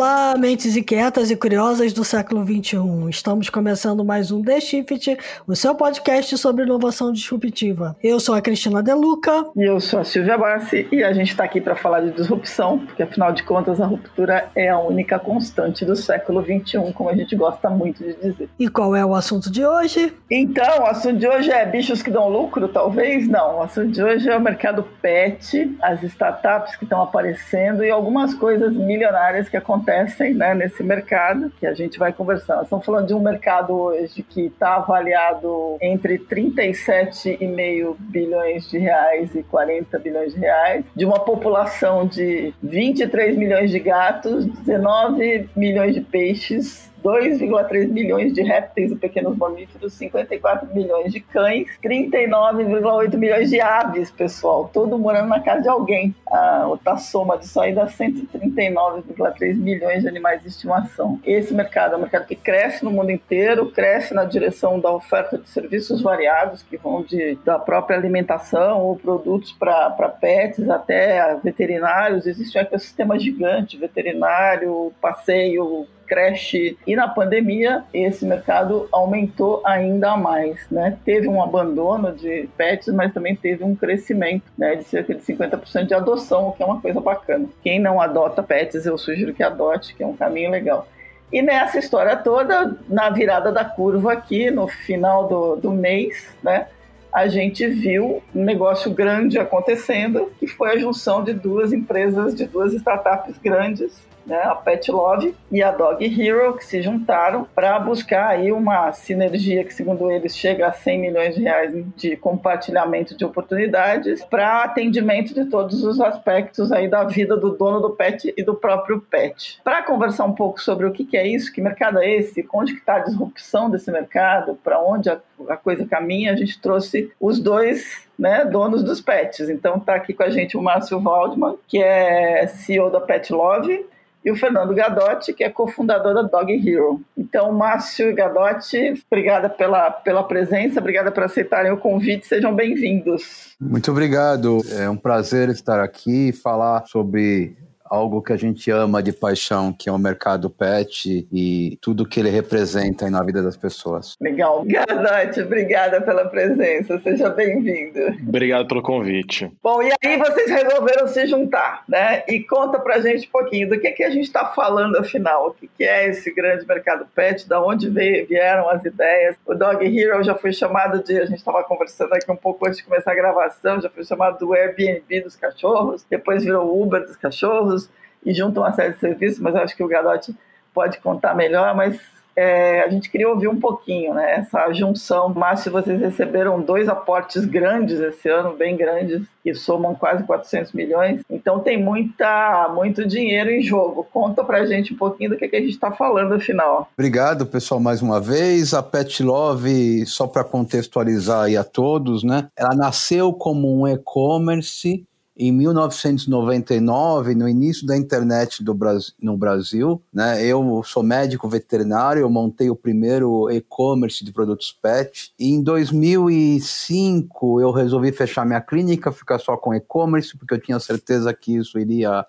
Olá, mentes inquietas e curiosas do século XXI. Estamos começando mais um The Shift, o seu podcast sobre inovação disruptiva. Eu sou a Cristina Deluca. E eu sou a Silvia Bassi. E a gente está aqui para falar de disrupção, porque afinal de contas a ruptura é a única constante do século XXI, como a gente gosta muito de dizer. E qual é o assunto de hoje? Então, o assunto de hoje é bichos que dão lucro, talvez? Não, o assunto de hoje é o mercado pet, as startups que estão aparecendo e algumas coisas milionárias que acontecem acontecem né, nesse mercado, que a gente vai conversar. Estamos falando de um mercado hoje que está avaliado entre 37,5 bilhões de reais e 40 bilhões de reais, de uma população de 23 milhões de gatos, 19 milhões de peixes, 2,3 milhões de répteis e pequenos mamíferos, 54 milhões de cães, 39,8 milhões de aves, pessoal, todo morando na casa de alguém. A outra soma disso aí dá 139,3 milhões de animais de estimação. Esse mercado é um mercado que cresce no mundo inteiro, cresce na direção da oferta de serviços variados, que vão de, da própria alimentação ou produtos para pets até veterinários. Existe um ecossistema gigante, veterinário, passeio, creche. E na pandemia, esse mercado aumentou ainda mais. Né? Teve um abandono de pets, mas também teve um crescimento né, de cerca de 50% de adoção, o que é uma coisa bacana. Quem não adota pets, eu sugiro que adote, que é um caminho legal. E nessa história toda, na virada da curva aqui, no final do, do mês, né, a gente viu um negócio grande acontecendo, que foi a junção de duas empresas, de duas startups grandes, né, a Pet Love e a Dog Hero, que se juntaram para buscar aí uma sinergia que, segundo eles, chega a 100 milhões de reais de compartilhamento de oportunidades para atendimento de todos os aspectos aí da vida do dono do pet e do próprio pet. Para conversar um pouco sobre o que, que é isso, que mercado é esse, onde está a disrupção desse mercado, para onde a, a coisa caminha, a gente trouxe os dois né, donos dos pets. Então está aqui com a gente o Márcio Waldman, que é CEO da Pet Love, e o Fernando Gadotti, que é cofundador da Dog Hero. Então, Márcio e Gadotti, obrigada pela, pela presença, obrigada por aceitarem o convite, sejam bem-vindos. Muito obrigado, é um prazer estar aqui e falar sobre algo que a gente ama de paixão, que é o mercado pet e tudo que ele representa na vida das pessoas. Legal. Gadote, obrigada pela presença. Seja bem-vindo. Obrigado pelo convite. Bom, e aí vocês resolveram se juntar, né? E conta pra gente um pouquinho do que, que a gente está falando afinal. O que, que é esse grande mercado pet? Da onde veio, vieram as ideias? O Dog Hero já foi chamado de, a gente estava conversando aqui um pouco antes de começar a gravação, já foi chamado do Airbnb dos cachorros, depois virou o Uber dos cachorros e junta uma série de serviços, mas acho que o Gadotti pode contar melhor, mas é, a gente queria ouvir um pouquinho, né? Essa junção. Márcio, vocês receberam dois aportes grandes esse ano, bem grandes, que somam quase 400 milhões. Então tem muita, muito dinheiro em jogo. Conta pra gente um pouquinho do que, que a gente está falando afinal. Obrigado, pessoal, mais uma vez. A Pet Love, só para contextualizar aí a todos, né? Ela nasceu como um e-commerce em 1999, no início da internet Brasil, no Brasil, né, eu sou médico veterinário, eu montei o primeiro e-commerce de produtos pet. E em 2005, eu resolvi fechar minha clínica, ficar só com e-commerce, porque eu tinha certeza que isso iria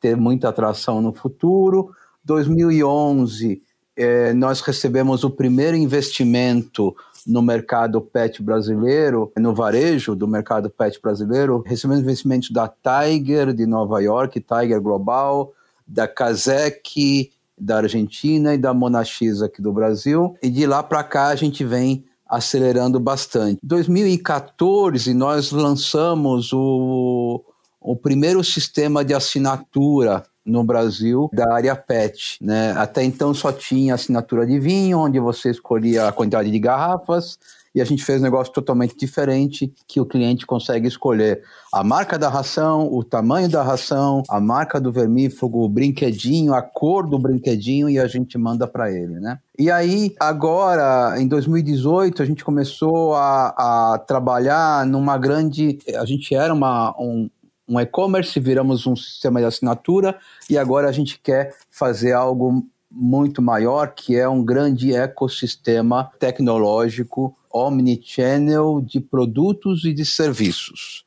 ter muita atração no futuro. 2011, eh, nós recebemos o primeiro investimento no mercado pet brasileiro, no varejo do mercado pet brasileiro, recebemos investimentos da Tiger de Nova York, Tiger Global, da Kazek da Argentina e da Monax aqui do Brasil. E de lá para cá a gente vem acelerando bastante. Em 2014 nós lançamos o, o primeiro sistema de assinatura no Brasil da área PET. Né? Até então só tinha assinatura de vinho, onde você escolhia a quantidade de garrafas, e a gente fez um negócio totalmente diferente, que o cliente consegue escolher a marca da ração, o tamanho da ração, a marca do vermífugo, o brinquedinho, a cor do brinquedinho, e a gente manda para ele, né? E aí, agora, em 2018, a gente começou a, a trabalhar numa grande. A gente era uma, um, um e-commerce, viramos um sistema de assinatura e agora a gente quer fazer algo muito maior, que é um grande ecossistema tecnológico omnichannel de produtos e de serviços,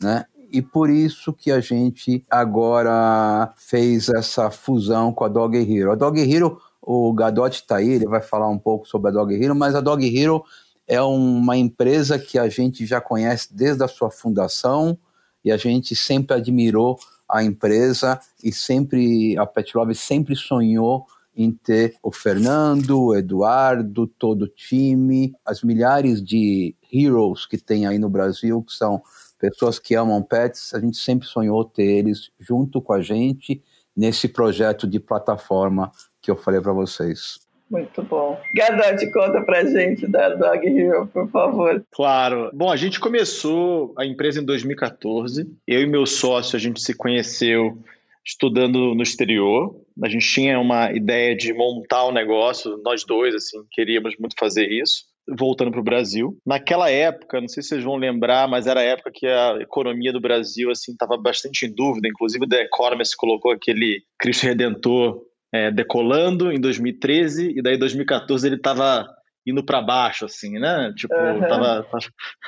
né? e por isso que a gente agora fez essa fusão com a Dog Hero. A Dog Hero, o Gadotti está aí, ele vai falar um pouco sobre a Dog Hero, mas a Dog Hero é uma empresa que a gente já conhece desde a sua fundação e a gente sempre admirou a empresa e sempre a Pet Love sempre sonhou em ter o Fernando, o Eduardo, todo o time, as milhares de heroes que tem aí no Brasil, que são pessoas que amam pets, a gente sempre sonhou ter eles junto com a gente nesse projeto de plataforma que eu falei para vocês. Muito bom. Gadotti, conta pra gente da Dog Hero, por favor. Claro. Bom, a gente começou a empresa em 2014. Eu e meu sócio, a gente se conheceu estudando no exterior. A gente tinha uma ideia de montar um negócio, nós dois, assim, queríamos muito fazer isso. Voltando para o Brasil. Naquela época, não sei se vocês vão lembrar, mas era a época que a economia do Brasil assim estava bastante em dúvida. Inclusive, o The Economist colocou aquele Cristo Redentor é, decolando em 2013 e daí 2014 ele estava indo para baixo, assim, né? Tipo, uhum. tava, tava,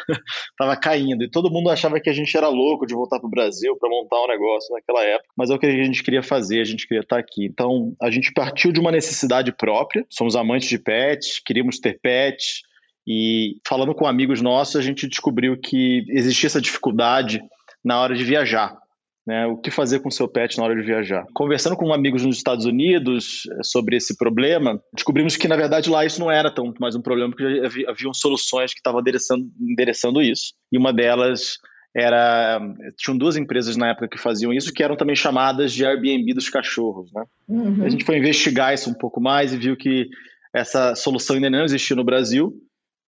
tava, caindo. E todo mundo achava que a gente era louco de voltar para o Brasil para montar um negócio naquela época. Mas é o que a gente queria fazer, a gente queria estar aqui. Então, a gente partiu de uma necessidade própria. Somos amantes de pets, queríamos ter pets. E falando com amigos nossos, a gente descobriu que existia essa dificuldade na hora de viajar. Né, o que fazer com seu pet na hora de viajar. Conversando com amigos nos Estados Unidos eh, sobre esse problema, descobrimos que, na verdade, lá isso não era tão mais um problema, porque havia, haviam soluções que estavam endereçando, endereçando isso. E uma delas era. Tinham duas empresas na época que faziam isso, que eram também chamadas de Airbnb dos cachorros. Né? Uhum. A gente foi investigar isso um pouco mais e viu que essa solução ainda não existia no Brasil.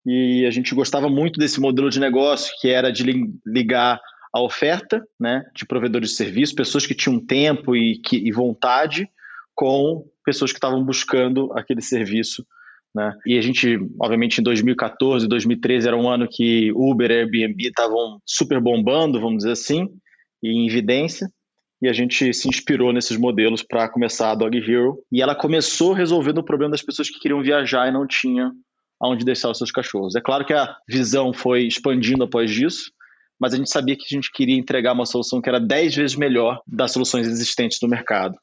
E a gente gostava muito desse modelo de negócio, que era de ligar a oferta né, de provedores de serviço, pessoas que tinham tempo e, que, e vontade, com pessoas que estavam buscando aquele serviço. Né? E a gente, obviamente, em 2014, 2013 era um ano que Uber e Airbnb estavam super bombando, vamos dizer assim, e em evidência. E a gente se inspirou nesses modelos para começar a Dog Hero. E ela começou resolvendo o problema das pessoas que queriam viajar e não tinham aonde deixar os seus cachorros. É claro que a visão foi expandindo após isso, mas a gente sabia que a gente queria entregar uma solução que era 10 vezes melhor das soluções existentes no mercado.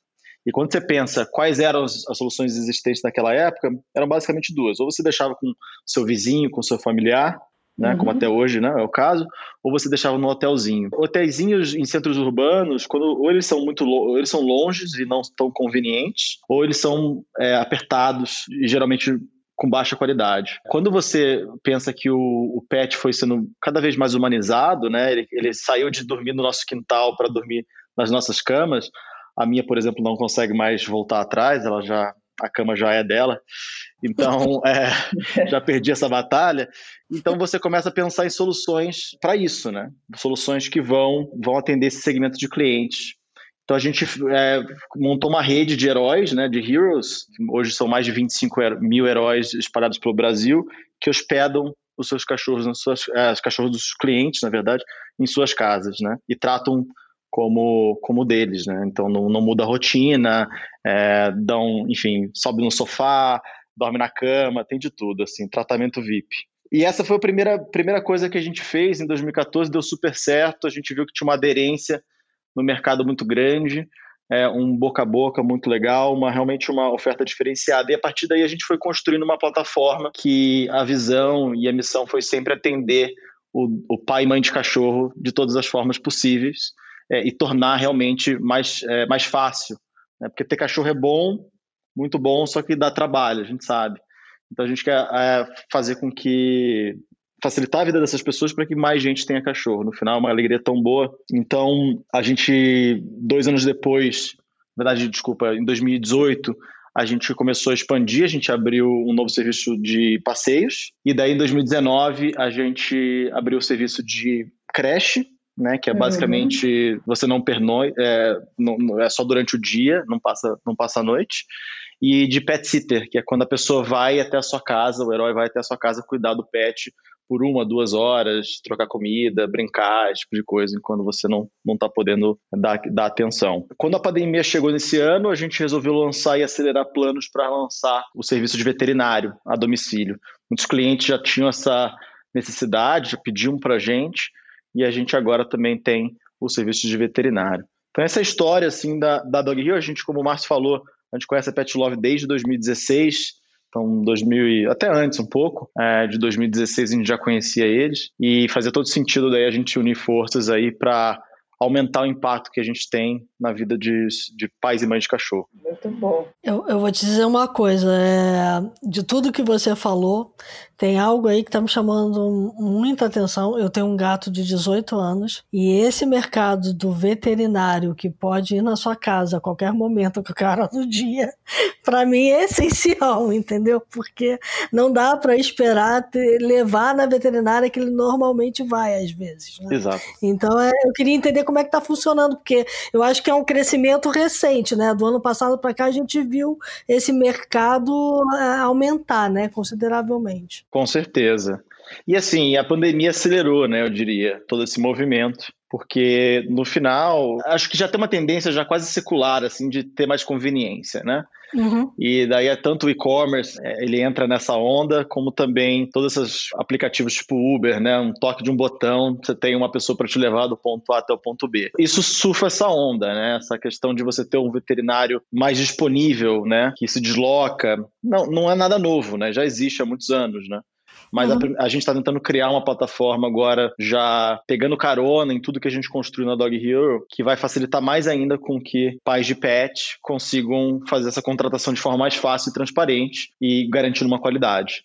E quando você pensa quais eram as, soluções existentes naquela época, eram basicamente duas. Ou você deixava com seu vizinho, com seu familiar, né, uhum. como até hoje né, é o caso, ou você deixava no hotelzinho. Hotelzinhos em centros urbanos, quando ou eles são muito ou eles são longes e não tão convenientes, ou eles são é, apertados e geralmente com baixa qualidade. Quando você pensa que o, o pet foi sendo cada vez mais humanizado, né? Ele, ele saiu de dormir no nosso quintal para dormir nas nossas camas. A minha, por exemplo, não consegue mais voltar atrás, ela já a cama já é dela. Então, é, já perdi essa batalha. Então, você começa a pensar em soluções para isso, né? Soluções que vão, vão atender esse segmento de clientes então a gente é, montou uma rede de heróis, né, de heroes, hoje são mais de 25 mil heróis espalhados pelo Brasil, que hospedam os seus cachorros, nas suas, é, os cachorros dos clientes, na verdade, em suas casas, né, e tratam como, como deles, né, então não, não muda a rotina, é, dão, enfim, sobe no sofá, dorme na cama, tem de tudo, assim, tratamento VIP. E essa foi a primeira, primeira coisa que a gente fez em 2014, deu super certo, a gente viu que tinha uma aderência no mercado muito grande, é, um boca a boca muito legal, uma realmente uma oferta diferenciada. E a partir daí a gente foi construindo uma plataforma que a visão e a missão foi sempre atender o, o pai e mãe de cachorro de todas as formas possíveis é, e tornar realmente mais, é, mais fácil. Né? Porque ter cachorro é bom, muito bom, só que dá trabalho, a gente sabe. Então a gente quer é, fazer com que facilitar a vida dessas pessoas para que mais gente tenha cachorro. No final, é uma alegria tão boa. Então, a gente, dois anos depois, na verdade, desculpa, em 2018, a gente começou a expandir, a gente abriu um novo serviço de passeios, e daí em 2019 a gente abriu o serviço de creche, né, que é uhum. basicamente uhum. você não pernoite, é, não, é só durante o dia, não passa, não passa a noite, e de pet sitter, que é quando a pessoa vai até a sua casa, o herói vai até a sua casa cuidar do pet por uma, duas horas, trocar comida, brincar, esse tipo de coisa, enquanto você não não está podendo dar, dar atenção. Quando a pandemia chegou nesse ano, a gente resolveu lançar e acelerar planos para lançar o serviço de veterinário a domicílio. Muitos clientes já tinham essa necessidade, já pediam para a gente, e a gente agora também tem o serviço de veterinário. Então essa história assim da, da Dog Hero, a gente, como o Márcio falou, a gente conhece a Pet Love desde 2016, então 2000 até antes um pouco, é, de 2016 a gente já conhecia eles e fazia todo sentido daí a gente unir forças aí para aumentar o impacto que a gente tem na vida de, de pais e mães de cachorro. Muito bom. Eu, eu vou te dizer uma coisa, é, de tudo que você falou, tem algo aí que está me chamando muita atenção. Eu tenho um gato de 18 anos e esse mercado do veterinário que pode ir na sua casa a qualquer momento, que o cara do dia, para mim é essencial, entendeu? Porque não dá para esperar ter, levar na veterinária que ele normalmente vai às vezes. Né? Exato. Então é, eu queria entender como é que está funcionando, porque eu acho que é um crescimento recente, né? Do ano passado para cá a gente viu esse mercado é, aumentar, né, consideravelmente. Com certeza. E assim, a pandemia acelerou, né, eu diria, todo esse movimento, porque no final, acho que já tem uma tendência já quase secular, assim, de ter mais conveniência, né? Uhum. E daí é tanto o e-commerce, é, ele entra nessa onda, como também todos esses aplicativos tipo Uber, né? Um toque de um botão, você tem uma pessoa para te levar do ponto A até o ponto B. Isso surfa essa onda, né? Essa questão de você ter um veterinário mais disponível, né? Que se desloca. Não, não é nada novo, né? Já existe há muitos anos, né? Mas uhum. a, a, gente está tentando criar uma plataforma agora, já pegando carona em tudo que a gente construiu na Dog Hero, que vai facilitar mais ainda com que pais de pet consigam fazer essa contratação de forma mais fácil e transparente e garantindo uma qualidade.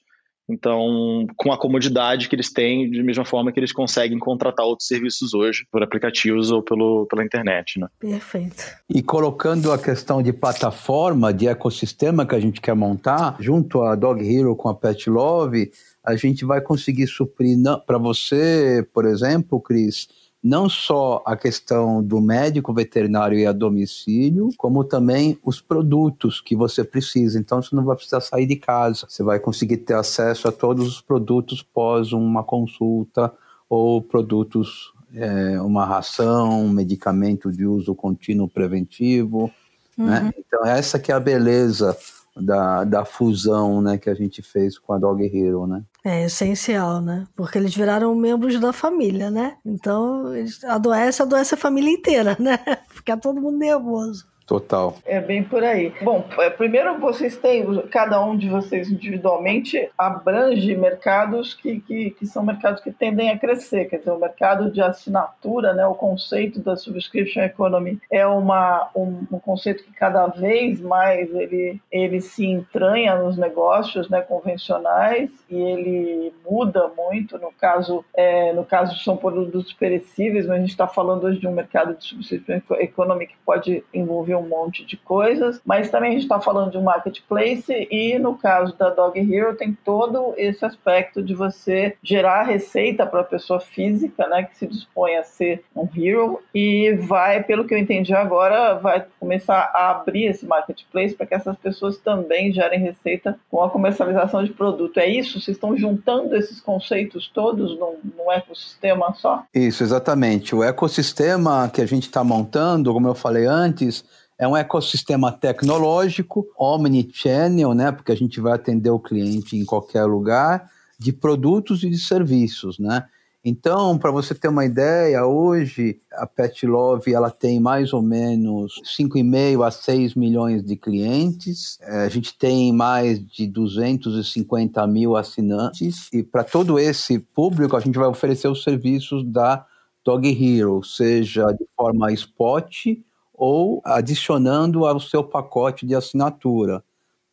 Então, com a comodidade que eles têm, de mesma forma que eles conseguem contratar outros serviços hoje, por aplicativos ou pelo, pela internet. Né? Perfeito. E colocando a questão de plataforma, de ecossistema que a gente quer montar, junto a Dog Hero com a Pet Love, a gente vai conseguir suprir para você, por exemplo, Cris, não só a questão do médico veterinário e a domicílio, como também os produtos que você precisa. Então você não vai precisar sair de casa, você vai conseguir ter acesso a todos os produtos pós uma consulta ou produtos, é, uma ração, um medicamento de uso contínuo preventivo. Né? Uhum. Né? Então essa que é a beleza da, da fusão né, que a gente fez com a Dog Hero, né? É essencial, né? Porque eles viraram membros da família, né? Então, adoece, adoece a família inteira, né? Fica todo mundo nervoso. Total. É bem por aí. Bom, é, primeiro vocês têm, cada um de vocês individualmente abrange mercados que, que, que, são mercados que tendem a crescer. Quer dizer, o mercado de assinatura, né, o conceito da subscription economy é uma, um, um conceito que cada vez mais ele, ele se entranha nos negócios né, convencionais e ele muda muito. No caso, é, no caso são produtos perecíveis, mas a gente está falando hoje de um mercado de subscription economy que pode envolver um monte de coisas, mas também a gente está falando de um marketplace e no caso da Dog Hero tem todo esse aspecto de você gerar receita para a pessoa física, né, que se dispõe a ser um hero e vai, pelo que eu entendi agora, vai começar a abrir esse marketplace para que essas pessoas também gerem receita com a comercialização de produto. É isso? Vocês estão juntando esses conceitos todos num, num ecossistema só? Isso, exatamente. O ecossistema que a gente está montando, como eu falei antes, é um ecossistema tecnológico, omnichannel, né, porque a gente vai atender o cliente em qualquer lugar, de produtos e de serviços, né? Então, para você ter uma ideia, hoje a Pet Love ela tem mais ou menos 5,5 a 6 milhões de clientes. É, a gente tem mais de 250 mil assinantes. E para todo esse público, a gente vai oferecer os serviços da Dog Hero, seja de forma spot ou adicionando ao seu pacote de assinatura,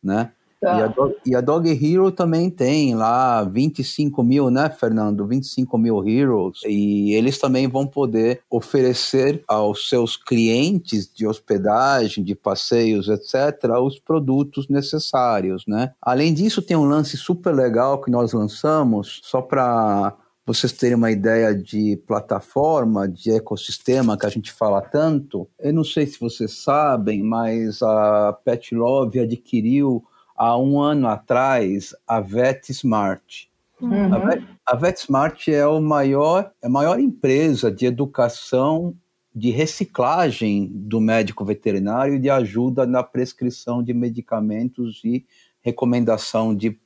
né? Tá. E, a Dog, e, a Dog, Hero também tem lá 25 mil, né, Fernando? 25 mil Heroes. E eles também vão poder oferecer aos seus clientes de hospedagem, de passeios, etc., os produtos necessários, né? Além disso, tem um lance super legal que nós lançamos, só para vocês terem uma ideia de plataforma, de ecossistema que a gente fala tanto, eu não sei se vocês sabem, mas a Pet Love adquiriu há um ano atrás a VetSmart. Uhum. A, Vet, a VetSmart é, o maior, é a maior empresa de educação de reciclagem do médico veterinário e de ajuda na prescrição de medicamentos e recomendação de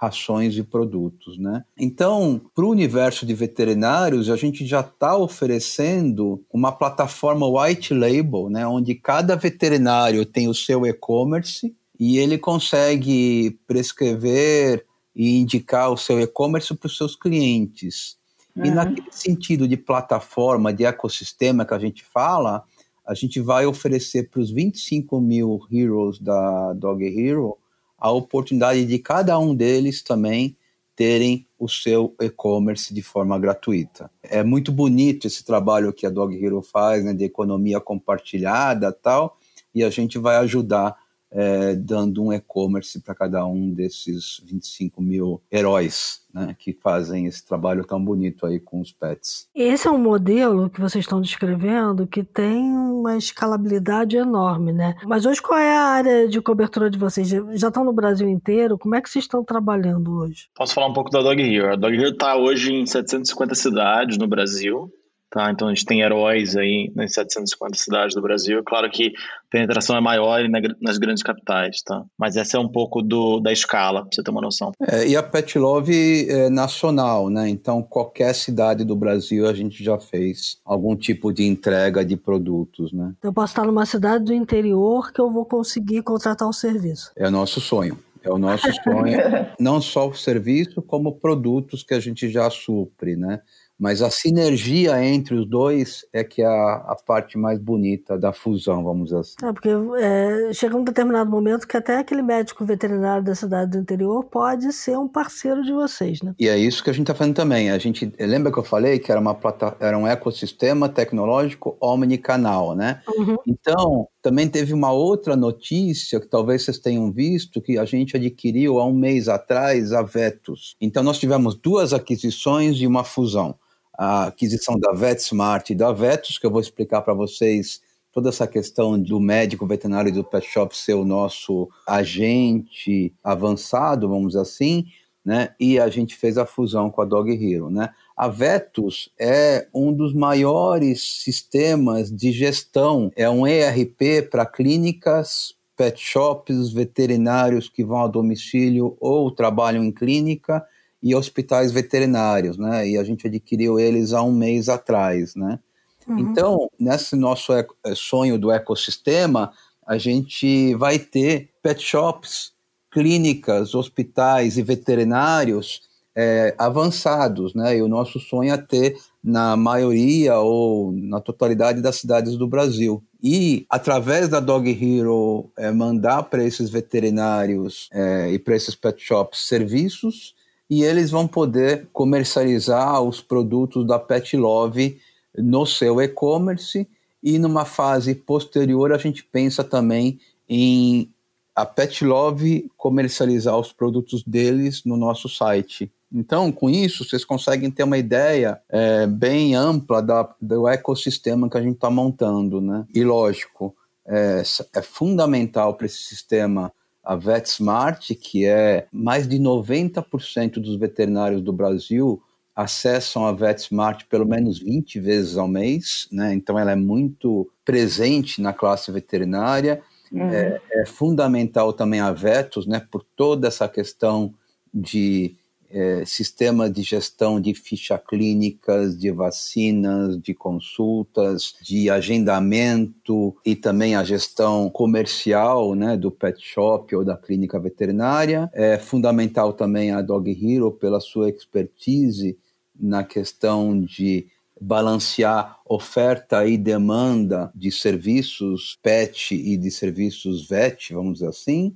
rações e produtos, né? Então, para o universo de veterinários, a gente já está oferecendo uma plataforma white label, né, onde cada veterinário tem o seu e-commerce e ele consegue prescrever e indicar o seu e-commerce para os seus clientes. Uhum. E naquele sentido de plataforma, de ecossistema que a gente fala, a gente vai oferecer para os 25 mil heroes da Dog Hero a oportunidade de cada um deles também terem o seu e-commerce de forma gratuita. É muito bonito esse trabalho que a Dog Hero faz, né, de economia compartilhada tal, e a gente vai ajudar é, dando um e-commerce para cada um desses 25 mil heróis né, que fazem esse trabalho tão bonito aí com os pets. Esse é um modelo que vocês estão descrevendo que tem uma escalabilidade enorme, né? Mas hoje qual é a área de cobertura de vocês? Já estão no Brasil inteiro? Como é que vocês estão trabalhando hoje? Posso falar um pouco da Dog Hero. A Dog Hero está hoje em 750 cidades no Brasil. Tá, então a gente tem heróis aí nas 750 cidades do Brasil. Claro que a penetração é maior nas grandes capitais, tá? Mas essa é um pouco do, da escala, para você ter uma noção. É, e a Pet Love é nacional, né? Então qualquer cidade do Brasil a gente já fez algum tipo de entrega de produtos, né? Eu posso estar numa cidade do interior que eu vou conseguir contratar o serviço. É o nosso sonho. É o nosso sonho, não só o serviço, como produtos que a gente já supre, né? Mas a sinergia entre os dois é que é a, a parte mais bonita da fusão, vamos dizer assim. É, porque é, chega um determinado momento que até aquele médico veterinário da cidade do interior pode ser um parceiro de vocês, né? E é isso que a gente está fazendo também. A gente lembra que eu falei que era, uma plata, era um ecossistema tecnológico omnicanal, né? Uhum. Então, também teve uma outra notícia que talvez vocês tenham visto, que a gente adquiriu há um mês atrás a Vetus. Então, nós tivemos duas aquisições e uma fusão a aquisição da VetSmart e da Vetus, que eu vou explicar para vocês toda essa questão do médico veterinário do pet shop ser o nosso agente avançado, vamos dizer assim, né? E a gente fez a fusão com a Dog Hero, né? A Vetus é um dos maiores sistemas de gestão, é um ERP para clínicas, pet shops, veterinários que vão a domicílio ou trabalham em clínica e hospitais veterinários, né? E a gente adquiriu eles há um mês atrás, né? Uhum. Então, nesse nosso eh, sonho do ecossistema, a gente vai ter pet shops, clínicas, hospitais e veterinários é, avançados, né? E o nosso sonho é ter na maioria ou na totalidade das cidades do Brasil. E através da Dog Hero é, mandar para esses veterinários é, e para esses pet shops serviços e eles vão poder comercializar os produtos da Pet Love no seu e-commerce e numa fase posterior a gente pensa também em a Pet Love comercializar os produtos deles no nosso site. Então, com isso, vocês conseguem ter uma ideia é, bem ampla da, do ecossistema que a gente está montando, né? E lógico, é, é fundamental para esse sistema a VetSmart, que é mais de 90% dos veterinários do Brasil acessam a VetSmart pelo menos 20 vezes ao mês, né? então ela é muito presente na classe veterinária. Uhum. É, é, fundamental também a Vetus, né, por toda essa questão de é, sistema de gestão de ficha clínicas, de vacinas, de consultas, de agendamento e também a gestão comercial né, do pet shop ou da clínica veterinária. É fundamental também a Dog Hero pela sua expertise na questão de balancear oferta e demanda de serviços pet e de serviços vet, vamos dizer assim,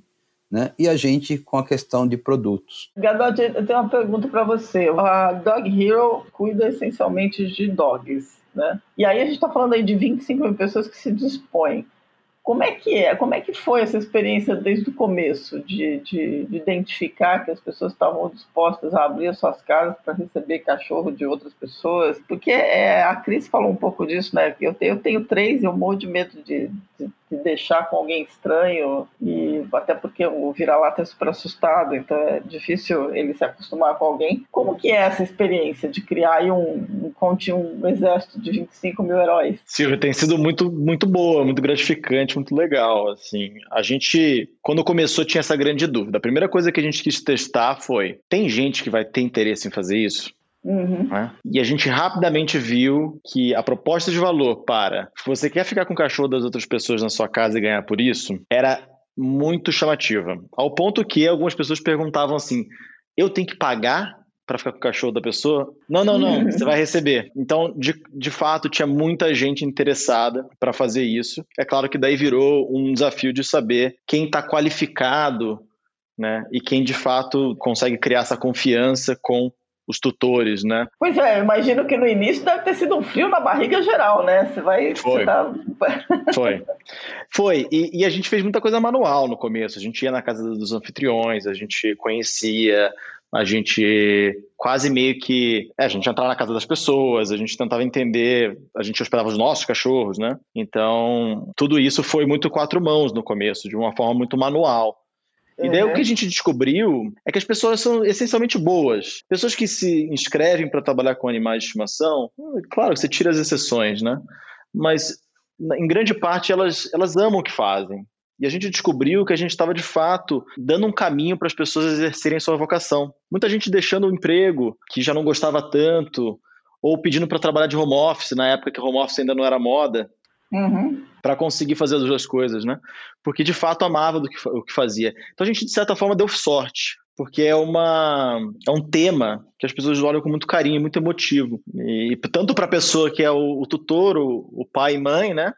né? E a gente com a questão de produtos. Gadotti, eu tenho uma pergunta para você. A Dog Hero cuida essencialmente de dogs, né? E aí a gente está falando aí de 25 mil pessoas que se dispõem. Como é que é? Como é que foi essa experiência desde o começo de, de, de identificar que as pessoas estavam dispostas a abrir suas casas para receber cachorro de outras pessoas? Porque é, a Cris falou um pouco disso, né? Eu tenho, eu tenho três e eu morro de medo de, de, de deixar com alguém estranho e até porque o vira-lata é super assustado, então é difícil ele se acostumar com alguém. Como que é essa experiência de criar um, um um exército de 25 mil heróis. Silvia, tem sido muito, muito boa, muito gratificante, muito legal. Assim, a gente, quando começou, tinha essa grande dúvida. A primeira coisa que a gente quis testar foi: tem gente que vai ter interesse em fazer isso? Uhum. Né? E a gente rapidamente viu que a proposta de valor para você quer ficar com o cachorro das outras pessoas na sua casa e ganhar por isso era muito chamativa. Ao ponto que algumas pessoas perguntavam assim: eu tenho que pagar para ficar com o cachorro da pessoa? Não, não, não, uhum. você vai receber. Então, de, de fato, tinha muita gente interessada para fazer isso. É claro que daí virou um desafio de saber quem está qualificado né, e quem de fato consegue criar essa confiança com os tutores, né? Pois é, imagino que no início deve ter sido um frio na barriga geral, né? Você vai. Foi. Você tá... Foi. Foi. E, e, a gente fez muita coisa manual no começo. A gente ia na casa dos anfitriões, a gente conhecia, a gente quase meio que. É, a gente entrava na casa das pessoas, a gente tentava entender, a gente hospedava os nossos cachorros, né? Então, tudo isso foi muito quatro mãos no começo, de uma forma muito manual. E daí uhum. o que a gente descobriu é que as pessoas são essencialmente boas. Pessoas que se inscrevem para trabalhar com animais de estimação, hum, claro, você tira as exceções, né? Mas em grande parte elas, elas amam o que fazem. E a gente descobriu que a gente estava de fato dando um caminho para as pessoas exercerem sua vocação. Muita gente deixando o emprego que já não gostava tanto, ou pedindo para trabalhar de home office na época que home office ainda não era moda. Uhum. Para conseguir fazer as duas coisas, né? Porque de fato amava do que, o que fazia. Então a gente, de certa forma, deu sorte, porque é, uma, é um tema que as pessoas olham com muito carinho, muito emotivo. E tanto para a pessoa que é o, o tutor, o, o, pai e mãe, né?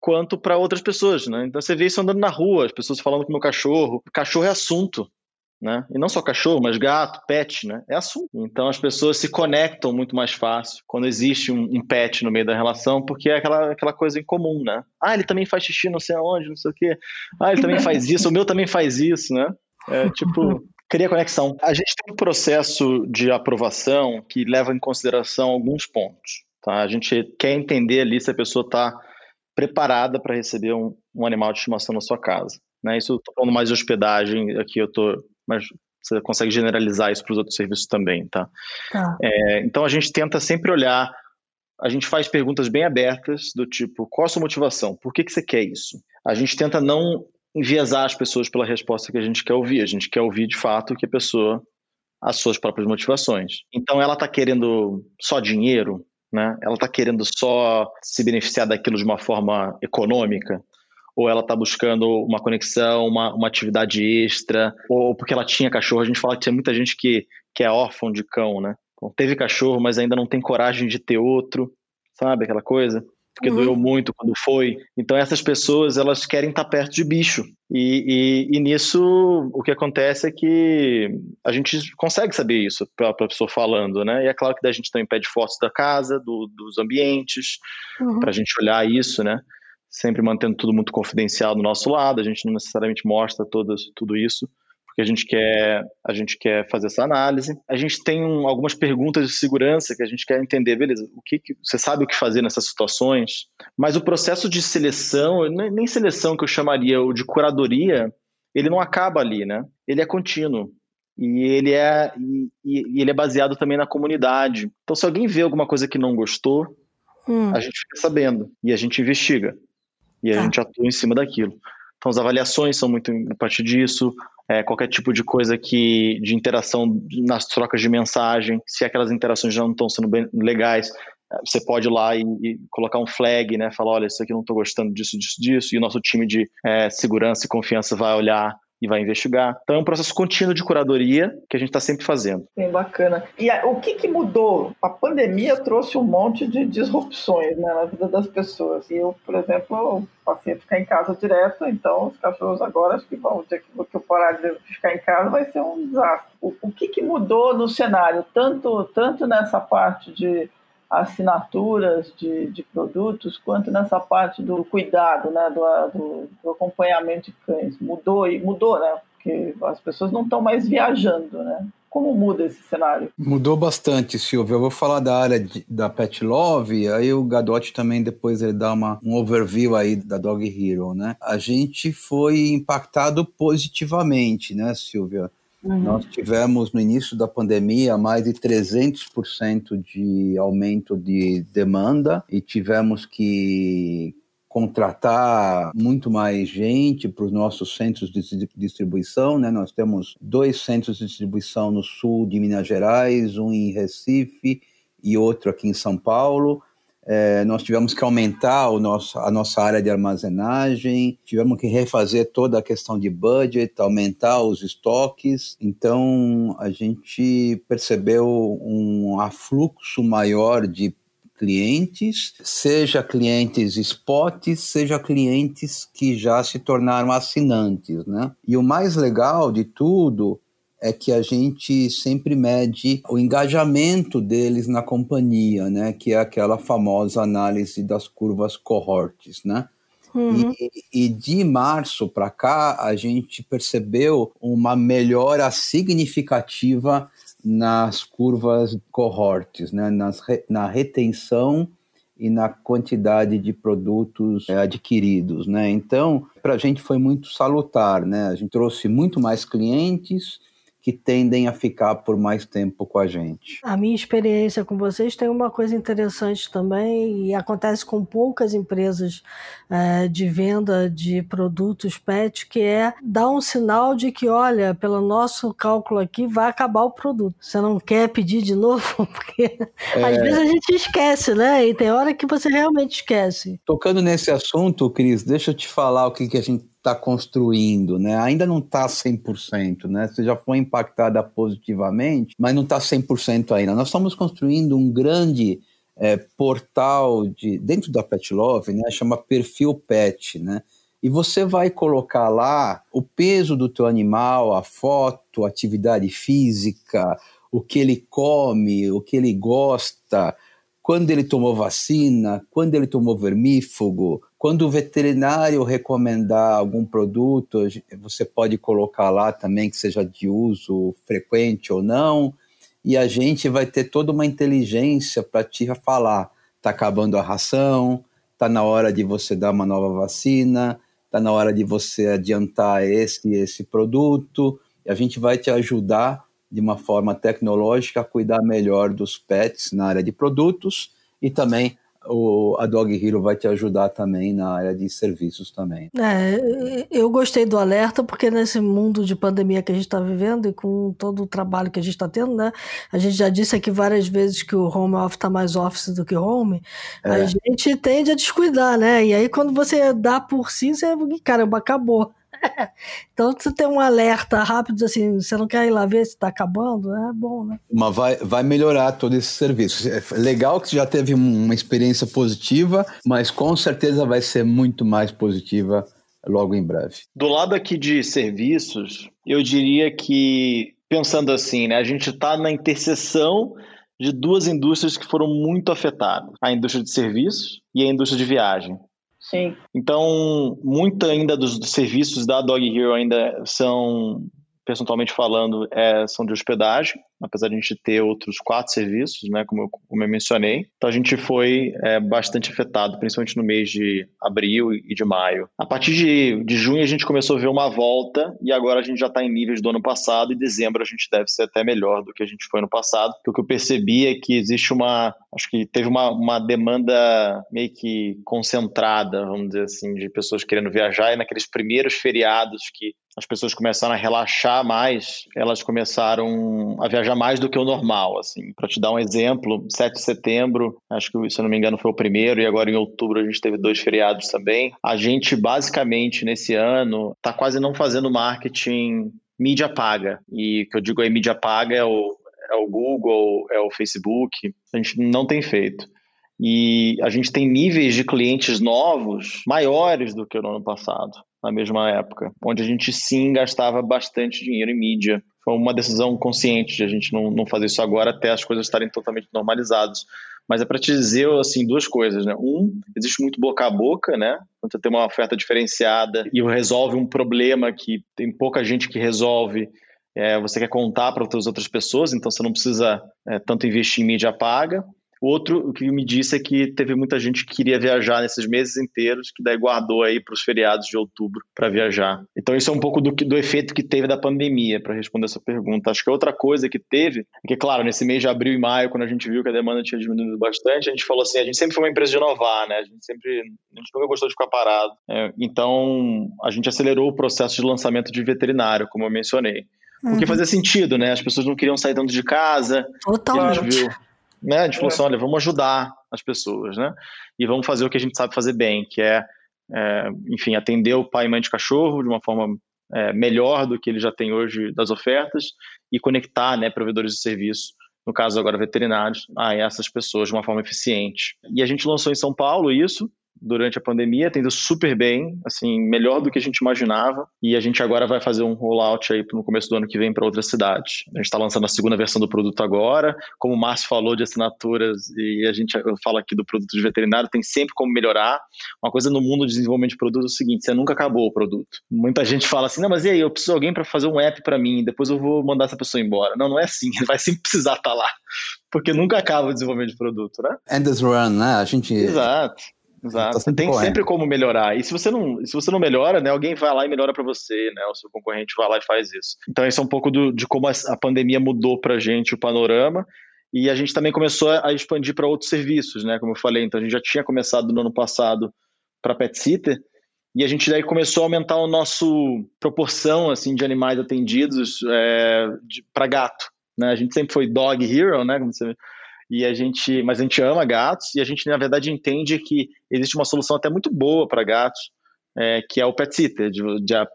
Quanto para outras pessoas, né? Então você vê isso andando na rua, as pessoas falando com o meu cachorro. Cachorro é assunto né? E não só cachorro, mas gato, pet, né? É assunto. Então as pessoas se conectam muito mais fácil quando existe um, um, pet no meio da relação, porque é aquela, aquela coisa em comum, né? Ah, ele também faz xixi não sei aonde, não sei o quê. Ah, ele também faz isso, o meu também faz isso, né? É tipo, cria conexão. A gente tem um processo de aprovação que leva em consideração alguns pontos. Tá? A gente quer entender ali se a pessoa está preparada para receber um, um, animal de estimação na sua casa. Né? Isso estou falando mais de hospedagem, aqui eu estou mas você consegue generalizar isso para os outros serviços também, tá? tá. É, então a gente tenta sempre olhar, a gente faz perguntas bem abertas do tipo, qual a sua motivação? Por que, que você quer isso? A gente tenta não enviesar as pessoas pela resposta que a gente quer ouvir, a gente quer ouvir de fato que a pessoa as suas próprias motivações. Então ela está querendo só dinheiro, né? Ela está querendo só se beneficiar daquilo de uma forma econômica ou ela está buscando uma conexão, uma, uma atividade extra, ou porque ela tinha cachorro. A gente fala que tem muita gente que, que é órfão de cão, né? Então, teve cachorro, mas ainda não tem coragem de ter outro, sabe aquela coisa? Porque uhum. doeu muito quando foi. Então essas pessoas elas querem estar tá perto de bicho e, e, e nisso o que acontece é que a gente consegue saber isso pela pessoa falando, né? E é claro que a gente também pede fotos da casa, do, dos ambientes, uhum. para a gente olhar isso, né? Sempre mantendo tudo muito confidencial do nosso lado, a gente não necessariamente mostra todo, tudo isso, porque a gente quer a gente quer fazer essa análise. A gente tem um, algumas perguntas de segurança que a gente quer entender, beleza? O que, que, você sabe o que fazer nessas situações? Mas o processo de seleção, nem seleção que eu chamaria o de curadoria, ele não acaba ali, né? Ele é contínuo. E ele é e, e ele é baseado também na comunidade. Então, se alguém vê alguma coisa que não gostou, hum. a gente fica sabendo e a gente investiga e a tá. gente atua em cima daquilo. Então as avaliações são muito a partir disso, é, qualquer tipo de coisa que de interação nas trocas de mensagem, se aquelas interações já não estão sendo bem legais, você pode ir lá e, e, colocar um flag, né? Falar, olha, isso aqui eu não estou gostando disso, disso, disso, e o nosso time de é, segurança e confiança vai olhar e vai investigar. Então é um processo contínuo de curadoria que a gente está sempre fazendo. Bem bacana. E a, o que, que mudou? A pandemia trouxe um monte de disrupções né, na vida das pessoas. E eu, por exemplo, passei a ficar em casa direto, então os cachorros agora, acho que bom, o dia que eu parar de ficar em casa vai ser um desastre. O, o que, que mudou no cenário, tanto, tanto nessa parte de assinaturas de, de produtos, quanto nessa parte do cuidado, né, do, do, do acompanhamento de cães. Mudou e mudou, né? Porque as pessoas não estão mais viajando, né? Como muda esse cenário? Mudou bastante, Silvio. Eu vou falar da área de, da Pet Love, aí o Gadotti também depois ele dá uma, um overview aí da Dog Hero, né? A gente foi impactado positivamente, né, Silvia? Uhum. Nós tivemos no início da pandemia mais de 300% de aumento de demanda e tivemos que contratar muito mais gente para os nossos centros de distribuição, né? Nós temos dois centros de distribuição no sul de Minas Gerais, um em Recife e outro aqui em São Paulo. É, nós tivemos que aumentar o nosso, a nossa área de armazenagem, tivemos que refazer toda a questão de budget, aumentar os estoques. Então, a gente percebeu um afluxo maior de clientes, seja clientes spot, seja clientes que já se tornaram assinantes, né? E o mais legal de tudo é que a gente sempre mede o engajamento deles na companhia, né? Que é aquela famosa análise das curvas cohortes, né? Uhum. E, e, de março para cá, a gente percebeu uma melhora significativa nas curvas cohortes, né? Nas, na retenção e na quantidade de produtos é, adquiridos, né? Então, para a gente foi muito salutar, né? A gente trouxe muito mais clientes que tendem a ficar por mais tempo com a gente. A minha experiência com vocês tem uma coisa interessante também, e acontece com poucas empresas é, de venda de produtos PET, que é dar um sinal de que, olha, pelo nosso cálculo aqui, vai acabar o produto. Você não quer pedir de novo? Porque é... às vezes a gente esquece, né? E tem hora que você realmente esquece. Tocando nesse assunto, Cris, deixa eu te falar o que, que a gente está construindo, né? Ainda não está 100%, né? Você já foi impactada positivamente, mas não está 100% ainda. Nós estamos construindo um grande é, portal de dentro da Pet Love, né? Chama Perfil Pet, né? E você vai colocar lá o peso do teu animal, a foto, a atividade física, o que ele come, o que ele gosta, quando ele tomou vacina, quando ele tomou vermífugo, quando o veterinário recomendar algum produto, você pode colocar lá também que seja de uso frequente ou não, e a gente vai ter toda uma inteligência para te falar: está acabando a ração, está na hora de você dar uma nova vacina, está na hora de você adiantar esse e esse produto, e a gente vai te ajudar de uma forma tecnológica a cuidar melhor dos pets na área de produtos e também o, a Dog Hero vai te ajudar também na área de serviços também. É, eu gostei do alerta porque nesse mundo de pandemia que a gente está vivendo e com todo o trabalho que a gente está tendo, né? A gente já disse aqui várias vezes que o home office está mais office do que home. É. A gente tende a descuidar, né? E aí quando você dá por si, você, caramba, acabou. então, você tem um alerta rápido, assim, você não quer ir lá ver se está acabando, é bom, né? Mas vai, vai melhorar todo esse serviço. É legal que você já teve uma experiência positiva, mas com certeza vai ser muito mais positiva logo em breve. Do lado aqui de serviços, eu diria que, pensando assim, né, a gente está na interseção de duas indústrias que foram muito afetadas: a indústria de serviços e a indústria de viagem. Sim. Então, muito ainda dos, serviços da Dog Hero ainda são percentualmente falando, é, são de hospedagem, apesar de a gente ter outros quatro serviços, né, como eu, como eu mencionei. Então a gente foi é, bastante afetado, principalmente no mês de abril e de maio. A partir de, de junho a gente começou a ver uma volta e agora a gente já está em níveis do ano passado e dezembro a gente deve ser até melhor do que a gente foi no passado. O que eu percebi é que existe uma, acho que teve uma, uma demanda meio que concentrada, vamos dizer assim, de pessoas querendo viajar e naqueles primeiros feriados que as pessoas começaram a relaxar mais, elas começaram a viajar mais do que o normal, assim. Para te dar um exemplo, 7 de setembro, acho que se eu não me engano foi o primeiro e agora em outubro a gente teve dois feriados também. A gente basicamente nesse ano está quase não fazendo marketing mídia paga. E o que eu digo aí mídia paga é o, é o Google, é o Facebook. A gente não tem feito. E a gente tem níveis de clientes novos maiores do que no ano passado na mesma época, onde a gente sim gastava bastante dinheiro em mídia. Foi uma decisão consciente de a gente não, não fazer isso agora até as coisas estarem totalmente normalizadas. Mas é para te dizer assim duas coisas, né? Um, existe muito boca a boca, né? Quando você tem uma oferta diferenciada e resolve um problema que tem pouca gente que resolve, é, você quer contar para outras outras pessoas, então você não precisa é, tanto investir em mídia paga. O outro, o que me disse é que teve muita gente que queria viajar nesses meses inteiros, que daí guardou aí para os feriados de outubro para viajar. Então isso é um pouco do, do efeito que teve da pandemia, para responder essa pergunta. Acho que outra coisa que teve, é que claro, nesse mês de abril e maio, quando a gente viu que a demanda tinha diminuído bastante, a gente falou assim, a gente sempre foi uma empresa de inovar, né? A gente sempre, a gente nunca gostou de ficar parado. É, então a gente acelerou o processo de lançamento de veterinário, como eu mencionei. Porque uhum. fazia sentido, né? As pessoas não queriam sair dentro de casa. Gente, viu, né? a gente falou assim, olha, vamos ajudar as pessoas, né? E vamos fazer o que a gente sabe fazer bem, que é, é enfim, atender o pai e mãe de cachorro de uma forma é, melhor do que ele já tem hoje das ofertas e conectar, né, provedores de serviço no caso agora veterinários, a essas pessoas de uma forma eficiente. E a gente lançou em São Paulo isso, durante a pandemia, tendo super bem, assim, melhor do que a gente imaginava. E a gente agora vai fazer um rollout aí no começo do ano que vem para outras cidades. A gente está lançando a segunda versão do produto agora. Como o Márcio falou de assinaturas e a gente fala aqui do produto de veterinário, tem sempre como melhorar. Uma coisa no mundo de desenvolvimento de produto é o seguinte: você nunca acabou o produto. Muita gente fala assim, não, mas e aí, eu preciso de alguém para fazer um app para mim, depois eu vou mandar essa pessoa embora. Não, não é assim. Vai sempre precisar estar tá lá, porque nunca acaba o desenvolvimento de produto, né? And this run, né? A gente Exato. Exato. Você tem sempre como melhorar. E se você não, se você não melhora, né, alguém vai lá e melhora para você, né? O seu concorrente vai lá e faz isso. Então, isso é um pouco do, de como a, a pandemia mudou para gente o panorama. E a gente também começou a expandir para outros serviços, né? Como eu falei, então a gente já tinha começado no ano passado para Pet Sitter, e a gente daí começou a aumentar o nosso proporção assim de animais atendidos é, para gato. Né? A gente sempre foi dog hero, né? Como você e a gente, mas a gente ama gatos e a gente na verdade entende que existe uma solução até muito boa para gatos, é, que é o pet sitter, de, de a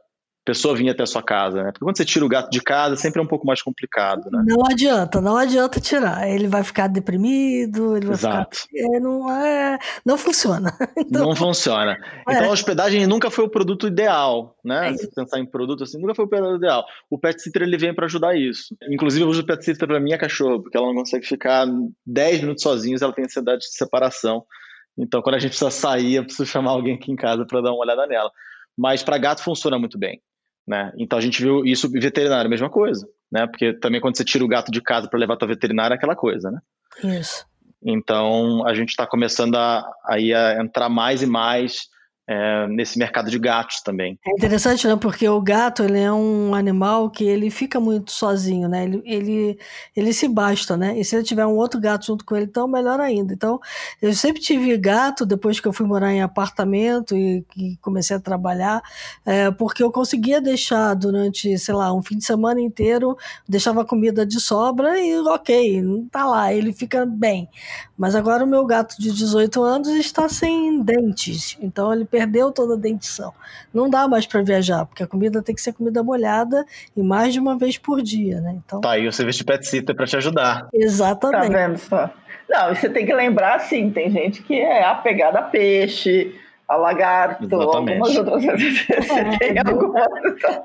pessoa vir até a sua casa, né? Porque quando você tira o gato de casa, sempre é um pouco mais complicado, né? Não adianta, não adianta tirar. Ele vai ficar deprimido, ele vai Exato. ficar. É, não, é, não funciona. Então, não funciona. É. Então a hospedagem nunca foi o produto ideal, né? É Se pensar em produto assim, nunca foi o produto ideal. O pet sitter ele vem para ajudar isso. Inclusive eu uso o pet sitter para minha cachorra, porque ela não consegue ficar 10 minutos sozinha, ela tem ansiedade de separação. Então quando a gente precisa sair, eu preciso chamar alguém aqui em casa para dar uma olhada nela. Mas para gato funciona muito bem. Né? Então a gente viu isso veterinário, mesma coisa, né? Porque também quando você tira o gato de casa para levar para veterinária é aquela coisa, né? Isso. Então a gente está começando a, a, a entrar mais e mais é, nesse mercado de gatos também. É interessante, né? Porque o gato ele é um animal que ele fica muito sozinho, né? Ele, ele, ele se basta, né? E se ele tiver um outro gato junto com ele, então melhor ainda. Então, eu sempre tive gato depois que eu fui morar em apartamento e, e comecei a trabalhar, é, porque eu conseguia deixar durante, sei lá, um fim de semana inteiro, deixava comida de sobra e ok, tá lá, ele fica bem. Mas agora o meu gato de 18 anos está sem dentes, então ele perdeu toda a dentição. Não dá mais para viajar, porque a comida tem que ser comida molhada e mais de uma vez por dia, né? Então... Tá aí o serviço de pet sitter para te ajudar. Exatamente. Tá vendo só? Não, você tem que lembrar, assim, tem gente que é apegada a peixe, a lagarto, Exatamente. algumas outras tem, algumas...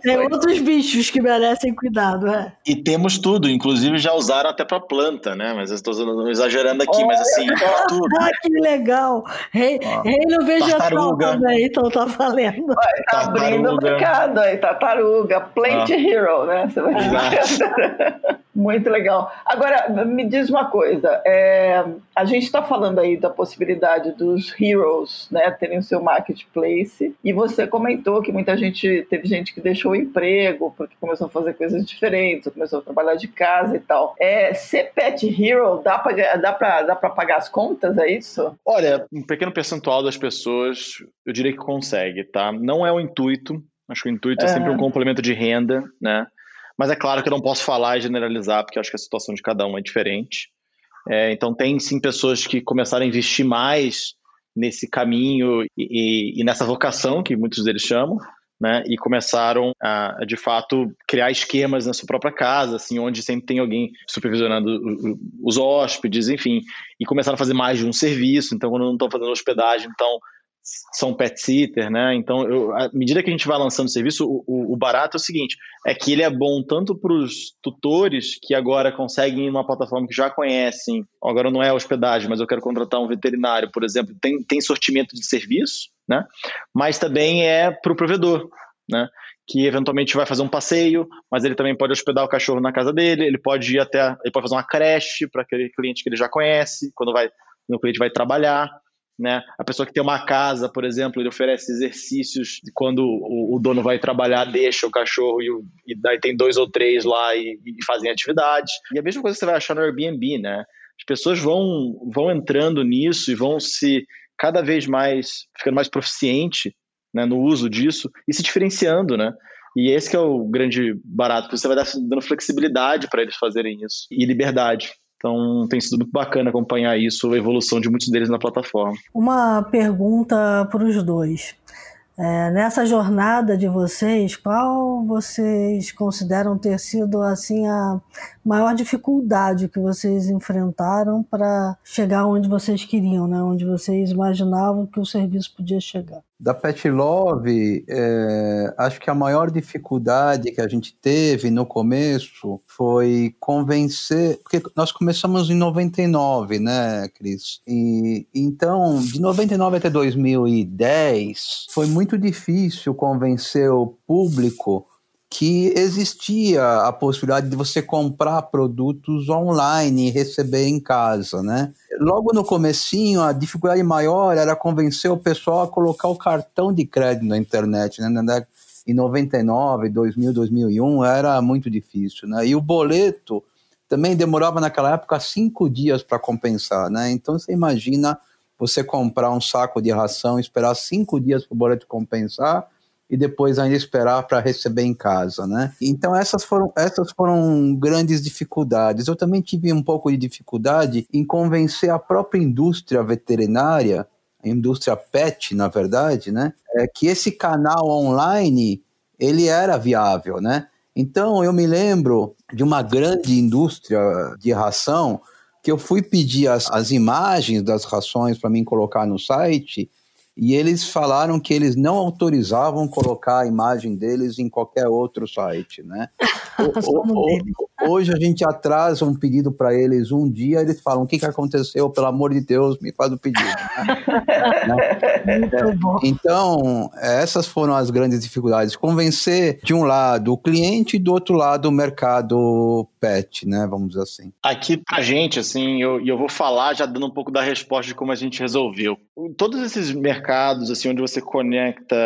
tem outros bichos que merecem cuidado, é. E temos tudo, inclusive já usaram até para planta, né? Mas eu estou exagerando aqui, mas assim, ah, tudo. Ah, que legal! Rei, ah, reino vegetal também, então tá valendo. Tá abrindo o mercado aí, tartaruga, Plant ah. Hero, né? Você vai Muito legal. Agora, me diz uma coisa, é, a gente está falando aí da possibilidade dos heroes, né, terem o seu marketplace, e você comentou que muita gente, teve gente que deixou o emprego porque começou a fazer coisas diferentes, começou a trabalhar de casa e tal. É, ser pet hero, dá para dá pra, dá pagar as contas, é isso? Olha, um pequeno percentual das pessoas, eu diria que consegue, tá? Não é o intuito, acho que o intuito é, é sempre um complemento de renda, né? Mas é claro que eu não posso falar e generalizar, porque acho que a situação de cada um é diferente. É, então, tem sim pessoas que começaram a investir mais nesse caminho e, e, nessa vocação que muitos deles chamam, né, e começaram a, de fato criar esquemas na sua própria casa, assim, onde sempre tem alguém supervisionando os hóspedes, enfim, e começaram a fazer mais de um serviço. Então, quando não estão fazendo hospedagem, então são pet sitter, né? Então, eu, à medida que a gente vai lançando o serviço, o, o, o barato é o seguinte: é que ele é bom tanto para os tutores que agora conseguem ir numa plataforma que já conhecem. Agora não é hospedagem, mas eu quero contratar um veterinário, por exemplo, tem, tem sortimento de serviço, né? Mas também é para o provedor. né? Que eventualmente vai fazer um passeio, mas ele também pode hospedar o cachorro na casa dele, ele pode ir até, ele pode fazer uma creche para aquele cliente que ele já conhece, quando vai, quando o cliente vai trabalhar. Né? A pessoa que tem uma casa, por exemplo, ele oferece exercícios quando o, dono vai trabalhar, deixa o cachorro e, e, daí tem dois ou três lá e, e, fazem atividades. E a mesma coisa que você vai achar no Airbnb, né? As pessoas vão, vão entrando nisso e vão se cada vez mais ficando mais proficiente né, no uso disso e se diferenciando, né? E esse que é o grande barato, que você vai dando flexibilidade para eles fazerem isso e liberdade. Então tem sido muito bacana acompanhar isso, a evolução de muitos deles na plataforma. Uma pergunta para os dois. É, nessa jornada de vocês, qual vocês consideram ter sido assim a maior dificuldade que vocês enfrentaram para chegar onde vocês queriam, né? onde vocês imaginavam que o serviço podia chegar? Da Pet Love, é, acho que a maior dificuldade que a gente teve no começo foi convencer, porque nós começamos em 99, né, Cris? E então, de 99 até 2010, foi muito difícil convencer o público que existia a possibilidade de você comprar produtos online e receber em casa, né? Logo no comecinho, a dificuldade maior era convencer o pessoal a colocar o cartão de crédito na internet, né? Em 99, 2000, 2001 era muito difícil, né? E o boleto também demorava naquela época cinco dias para compensar, né? Então você imagina você comprar um saco de ração, esperar cinco dias para o boleto compensar e depois ainda esperar para receber em casa, né? Então essas foram essas foram grandes dificuldades. Eu também tive um pouco de dificuldade em convencer a própria indústria veterinária, a indústria pet, na verdade, né? É que esse canal online ele era viável, né? Então eu me lembro de uma grande indústria de ração que eu fui pedir as, as imagens das rações para mim colocar no site e eles falaram que eles não autorizavam colocar a imagem deles em qualquer outro site, né? o, o, hoje a gente atrasa um pedido para eles um dia, eles falam o que, que aconteceu, pelo amor de Deus, me faz o pedido. Né? Muito é. Então, essas foram as grandes dificuldades. Convencer, de um lado, o cliente e do outro lado, o mercado pet, né? Vamos dizer assim. Aqui pra gente, assim, e eu, eu vou falar já dando um pouco da resposta de como a gente resolveu. Todos esses mercados, assim, onde você conecta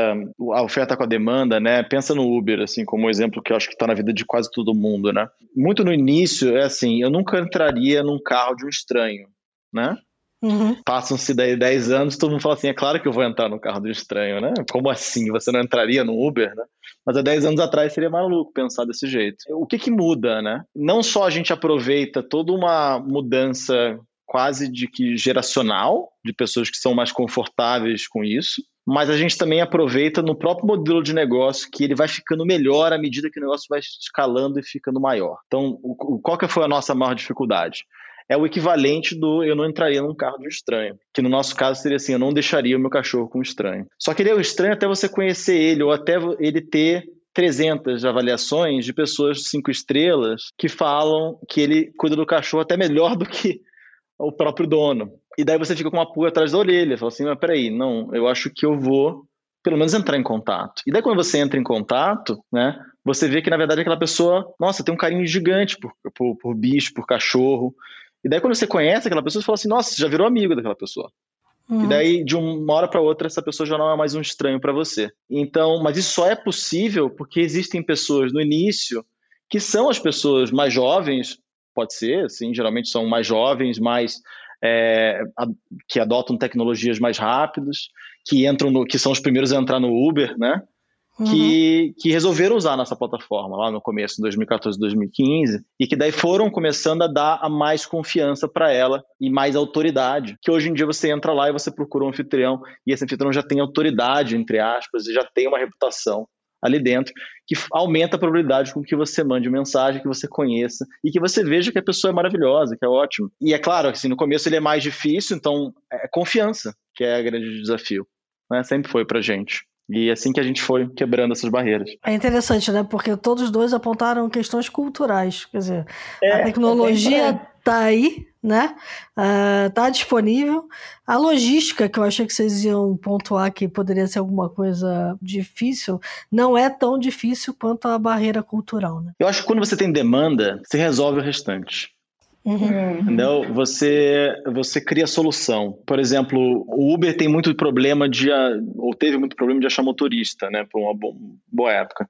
a oferta com a demanda, né? Pensa no Uber, assim, como um exemplo que eu acho que está na vida de quase todo mundo, né? Muito no início, é assim, eu nunca entraria num carro de um estranho, né? Uhum. Passam-se 10 anos, todo mundo fala assim: é claro que eu vou entrar no carro do estranho, né? Como assim? Você não entraria no Uber, né? Mas há 10 anos atrás seria maluco pensar desse jeito. O que que muda, né? Não só a gente aproveita toda uma mudança quase de que geracional, de pessoas que são mais confortáveis com isso, mas a gente também aproveita no próprio modelo de negócio que ele vai ficando melhor à medida que o negócio vai escalando e ficando maior. Então, qual que foi a nossa maior dificuldade? É o equivalente do eu não entraria num carro de um estranho. Que no nosso caso seria assim, eu não deixaria o meu cachorro com um estranho. Só que ele é o estranho até você conhecer ele, ou até ele ter 300 avaliações de pessoas cinco estrelas que falam que ele cuida do cachorro até melhor do que o próprio dono. E daí você fica com uma pulga atrás da orelha, fala assim, mas peraí, não, eu acho que eu vou pelo menos entrar em contato. E daí quando você entra em contato, né, você vê que na verdade aquela pessoa, nossa, tem um carinho gigante por, por, por bicho, por cachorro, e daí, quando você conhece aquela pessoa, você fala assim: nossa, você já virou amigo daquela pessoa. Uhum. E daí, de uma hora para outra, essa pessoa já não é mais um estranho para você. Então, mas isso só é possível porque existem pessoas no início que são as pessoas mais jovens, pode ser, assim, geralmente são mais jovens, mais é, que adotam tecnologias mais rápidas, que entram no, que são os primeiros a entrar no Uber, né? Que, uhum. que resolveram usar nossa plataforma lá no começo, em 2014, 2015, e que daí foram começando a dar a mais confiança para ela e mais autoridade. Que hoje em dia você entra lá e você procura um anfitrião, e esse anfitrião já tem autoridade, entre aspas, e já tem uma reputação ali dentro, que aumenta a probabilidade com que você mande mensagem, que você conheça e que você veja que a pessoa é maravilhosa, que é ótimo. E é claro, assim, no começo ele é mais difícil, então é confiança, que é o grande desafio. Né? Sempre foi pra gente. E assim que a gente foi quebrando essas barreiras. É interessante, né? Porque todos dois apontaram questões culturais. Quer dizer, é, a tecnologia está aí, né? Está uh, disponível. A logística, que eu achei que vocês iam pontuar que poderia ser alguma coisa difícil, não é tão difícil quanto a barreira cultural, né? Eu acho que quando você tem demanda, você resolve o restante. Uhum. Entendeu? Você, você cria solução. Por exemplo, o Uber tem muito problema de, ou teve muito problema de achar motorista, né, por uma boa época.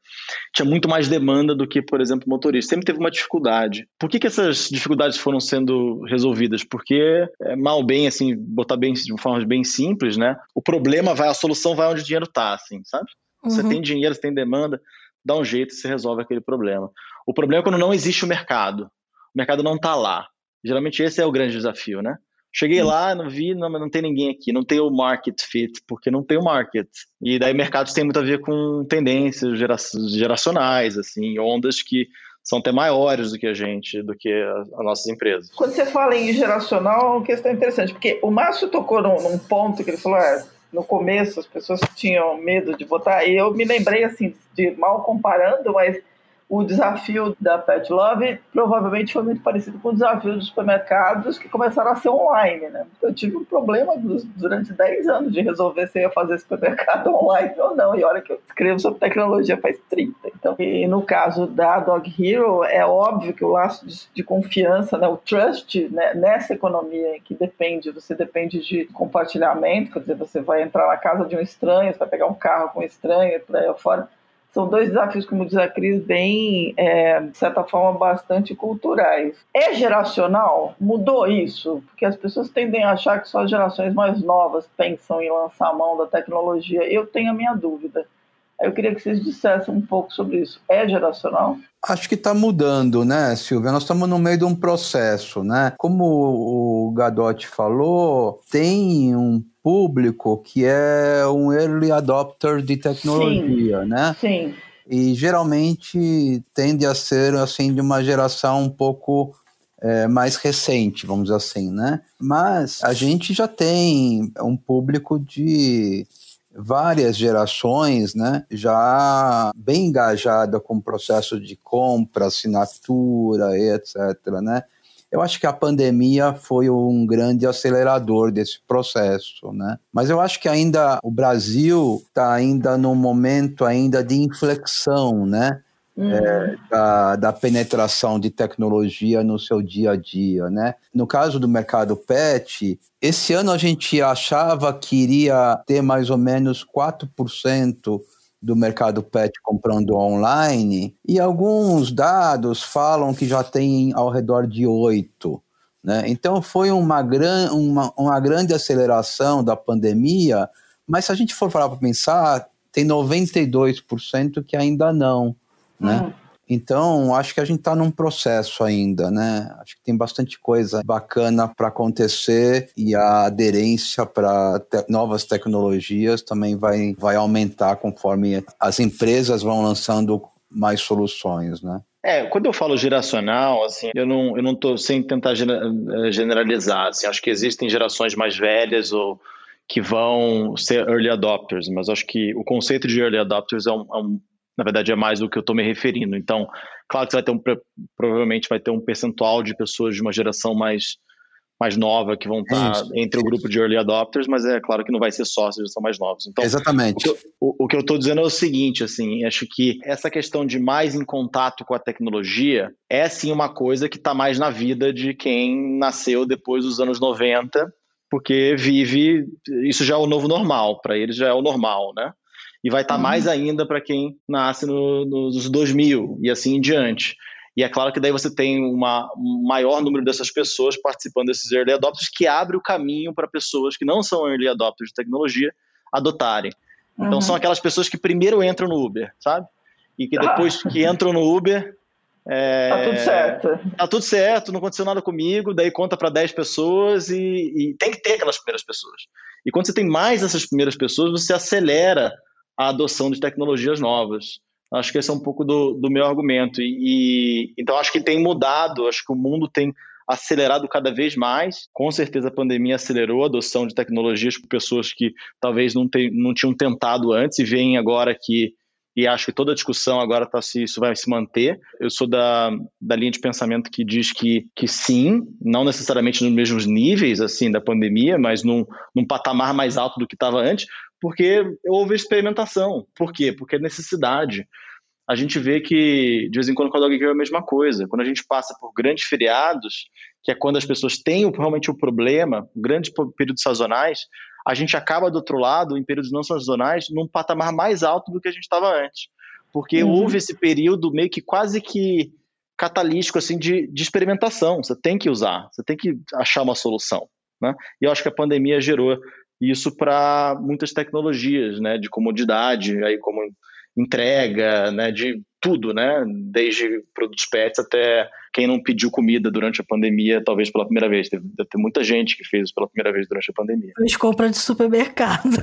Tinha muito mais demanda do que, por exemplo, motorista. Sempre teve uma dificuldade. Por que, que essas dificuldades foram sendo resolvidas? Porque, é, mal bem, assim, botar bem de uma forma bem simples, né, o problema vai, a solução vai onde o dinheiro está, assim, sabe? Você uhum. tem dinheiro, você tem demanda, dá um jeito, você resolve aquele problema. O problema é quando não existe o mercado o mercado não está lá. Geralmente esse é o grande desafio, né? Cheguei hum. lá, não vi, não, não tem ninguém aqui, não tem o market fit, porque não tem o market. E daí mercados tem muito a ver com tendências gera, geracionais, assim, ondas que são até maiores do que a gente, do que as nossas empresas. Quando você fala em geracional, é uma questão interessante, porque o Márcio tocou num, num ponto que ele falou, é, no começo as pessoas tinham medo de votar, e eu me lembrei, assim, de mal comparando, mas o desafio da Pet Love provavelmente foi muito parecido com o desafio dos supermercados que começaram a ser online, né? Eu tive um problema durante 10 anos de resolver se ia fazer supermercado online ou não, e olha que eu escrevo sobre tecnologia faz 30. Então, e no caso da Dog Hero, é óbvio que o laço de, de confiança, né, o trust né, nessa economia que depende, você depende de compartilhamento, quer dizer, você vai entrar na casa de um estranho, você vai pegar um carro com um estranho, por aí fora, são dois desafios, como diz a Cris, bem, é, de certa forma, bastante culturais. É geracional? Mudou isso? Porque as pessoas tendem a achar que só as gerações mais novas pensam em lançar a mão da tecnologia. Eu tenho a minha dúvida. Eu queria que vocês dissessem um pouco sobre isso. É geracional? Acho que está mudando, né, Silvia? Nós estamos no meio de um processo, né? Como o Gadotti falou, tem um público que é um early adopter de tecnologia, sim, né? Sim. E geralmente tende a ser assim de uma geração um pouco é, mais recente, vamos dizer assim, né? Mas a gente já tem um público de várias gerações, né, já bem engajada com o processo de compra, assinatura, etc, né? Eu acho que a pandemia foi um grande acelerador desse processo, né? Mas eu acho que ainda o Brasil está ainda num momento ainda de inflexão, né? Uhum. É, da, da, penetração de tecnologia no seu dia a dia, né? No caso do mercado pet, esse ano a gente achava que iria ter mais ou menos 4% do mercado pet comprando online, e alguns dados falam que já tem ao redor de 8%. Né? Então foi uma, gran, uma, uma grande aceleração da pandemia, mas se a gente for parar para pensar, tem 92% que ainda não né? Uhum. Então, acho que a gente está num processo ainda, né? Acho que tem bastante coisa bacana para acontecer e a aderência para te novas tecnologias também vai, vai aumentar conforme as empresas vão lançando mais soluções, né? É, quando eu falo geracional, assim, eu não, eu não tô sem tentar eh, generalizar, assim, acho que existem gerações mais velhas ou que vão ser early adopters, mas acho que o conceito de early adopters é um, é um na verdade é mais do que eu estou me referindo. Então, claro que você vai ter um, provavelmente vai ter um percentual de pessoas de uma geração mais, mais nova que vão estar tá entre o grupo de early adopters, mas é claro que não vai ser só se são mais novos. Então, Exatamente. O o, o que eu estou dizendo é o seguinte, assim, acho que essa questão de mais em contato com a tecnologia é sim uma coisa que está mais na vida de quem nasceu depois dos anos 90, porque vive, isso já é o novo normal, para eles já é o normal, né? E vai estar tá uhum. mais ainda para quem nasce no, nos 2000 e assim em diante. E é claro que daí você tem uma, um maior número dessas pessoas participando desses early adopters, que abre o caminho para pessoas que não são early adopters de tecnologia adotarem. Então uhum. são aquelas pessoas que primeiro entram no Uber, sabe? E que depois ah. que entram no Uber. É, tá tudo certo. Tá tudo certo, não aconteceu nada comigo, daí conta para 10 pessoas e, e tem que ter aquelas primeiras pessoas. E quando você tem mais essas primeiras pessoas, você acelera a adoção de tecnologias novas. Acho que esse é um pouco do, do meu argumento. E, e, então acho que tem mudado, acho que o mundo tem acelerado cada vez mais. Com certeza a pandemia acelerou a adoção de tecnologias por pessoas que talvez não, te, não tinham tentado antes e veem agora que e acho que toda a discussão agora tá se isso vai se manter. Eu sou da, da linha de pensamento que diz que, que sim, não necessariamente nos mesmos níveis assim da pandemia, mas num, num patamar mais alto do que estava antes, porque houve experimentação. Por quê? Porque é necessidade. A gente vê que, de vez em quando, quando alguém quer a mesma coisa. Quando a gente passa por grandes feriados, que é quando as pessoas têm realmente o um problema, grandes períodos sazonais, a gente acaba do outro lado, em períodos não sazonais, num patamar mais alto do que a gente estava antes. Porque uhum. houve esse período meio que quase que catalítico assim de, de experimentação. Você tem que usar, você tem que achar uma solução. Né? E eu acho que a pandemia gerou isso para muitas tecnologias, né, de comodidade, aí como entrega, né, de tudo, né, desde produtos pets até quem não pediu comida durante a pandemia, talvez pela primeira vez. Deve, ter muita gente que fez isso pela primeira vez durante a pandemia. Fez compra de supermercado.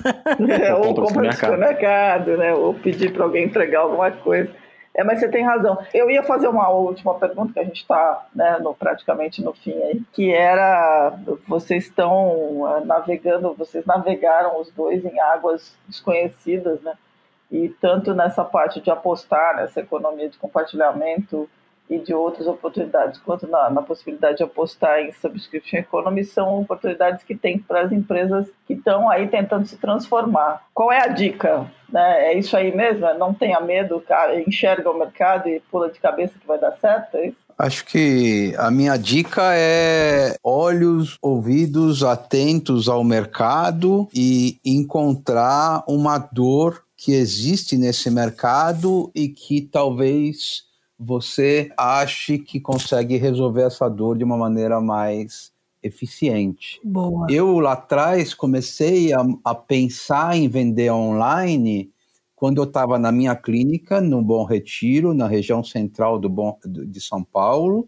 É, ou compra de supermercado, né, ou pedir para alguém entregar alguma coisa. É, mas você tem razão. Eu ia fazer uma última pergunta, que a gente está né, no, praticamente no fim aí, que era, vocês estão uh, navegando, vocês navegaram os dois em águas desconhecidas, né? E tanto nessa parte de apostar nessa economia de compartilhamento e de outras oportunidades, quanto na, na possibilidade de apostar em subscription economy, são oportunidades que tem para as empresas que estão aí tentando se transformar. Qual é a dica? Né? É isso aí mesmo? É não tenha medo, enxerga o mercado e pula de cabeça que vai dar certo? É Acho que a minha dica é olhos, ouvidos atentos ao mercado e encontrar uma dor que existe nesse mercado e que talvez você ache que consegue resolver essa dor de uma maneira mais eficiente. Boa. Eu lá atrás comecei a, a pensar em vender online quando eu estava na minha clínica, no Bom Retiro, na região central do Bom, de São Paulo,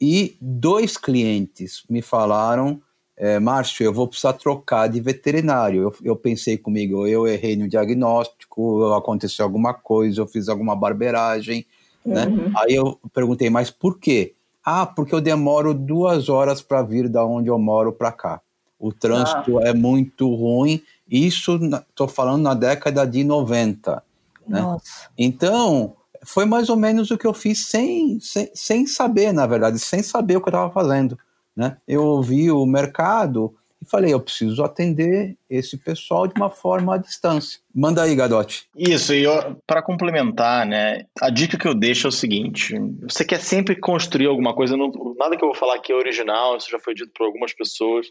e dois clientes me falaram é, Márcio, eu vou precisar trocar de veterinário. Eu, eu, pensei comigo, eu errei no diagnóstico, aconteceu alguma coisa, eu fiz alguma barbeiragem, né? uhum. né? Aí eu perguntei, mas por quê? Ah, porque eu demoro duas horas para vir da onde eu moro para cá. O trânsito ah. é muito ruim. Isso, estou falando na década de 90. Né? Então, foi mais ou menos o que eu fiz sem, sem, sem saber, na verdade, sem saber o que eu estava fazendo. Né? Eu ouvi o mercado e falei, eu preciso atender esse pessoal de uma forma à distância. Manda aí, Gadotti. Isso, e para complementar, né, a dica que eu deixo é o seguinte: você quer sempre construir alguma coisa, não, nada que eu vou falar aqui é original, isso já foi dito por algumas pessoas.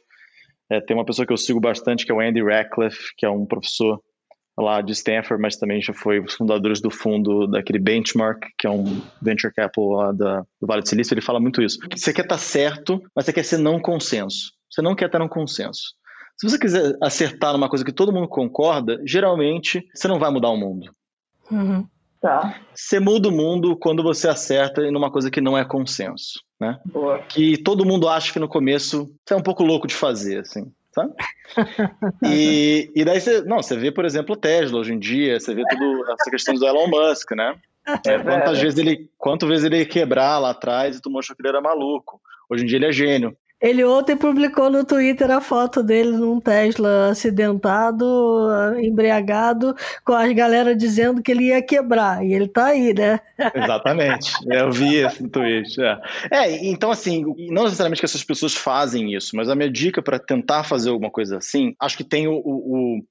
É, tem uma pessoa que eu sigo bastante, que é o Andy Ratcliffe, que é um professor lá de Stanford, mas também já foi os fundadores do fundo daquele Benchmark, que é um venture capital lá da, do Vale do Silício, ele fala muito isso. Você quer estar tá certo, mas você quer ser não consenso. Você não quer estar num consenso. Se você quiser acertar numa coisa que todo mundo concorda, geralmente você não vai mudar o mundo. Uhum. Tá. Você muda o mundo quando você acerta em uma coisa que não é consenso, né? Boa. Que todo mundo acha que no começo você é um pouco louco de fazer, assim sabe? E, e daí você, não, você vê, por exemplo, o Tesla hoje em dia, você vê toda essa questão do Elon Musk, né? É, quantas vezes ele, quantas vezes ele ia quebrar lá atrás e tu mostrou que ele era maluco. Hoje em dia ele é gênio. Ele ontem publicou no Twitter a foto dele num Tesla acidentado, embriagado, com as galera dizendo que ele ia quebrar. E ele tá aí, né? Exatamente. Eu vi esse tweet. É. é, então assim, não necessariamente que essas pessoas fazem isso, mas a minha dica para tentar fazer alguma coisa assim, acho que tem o, o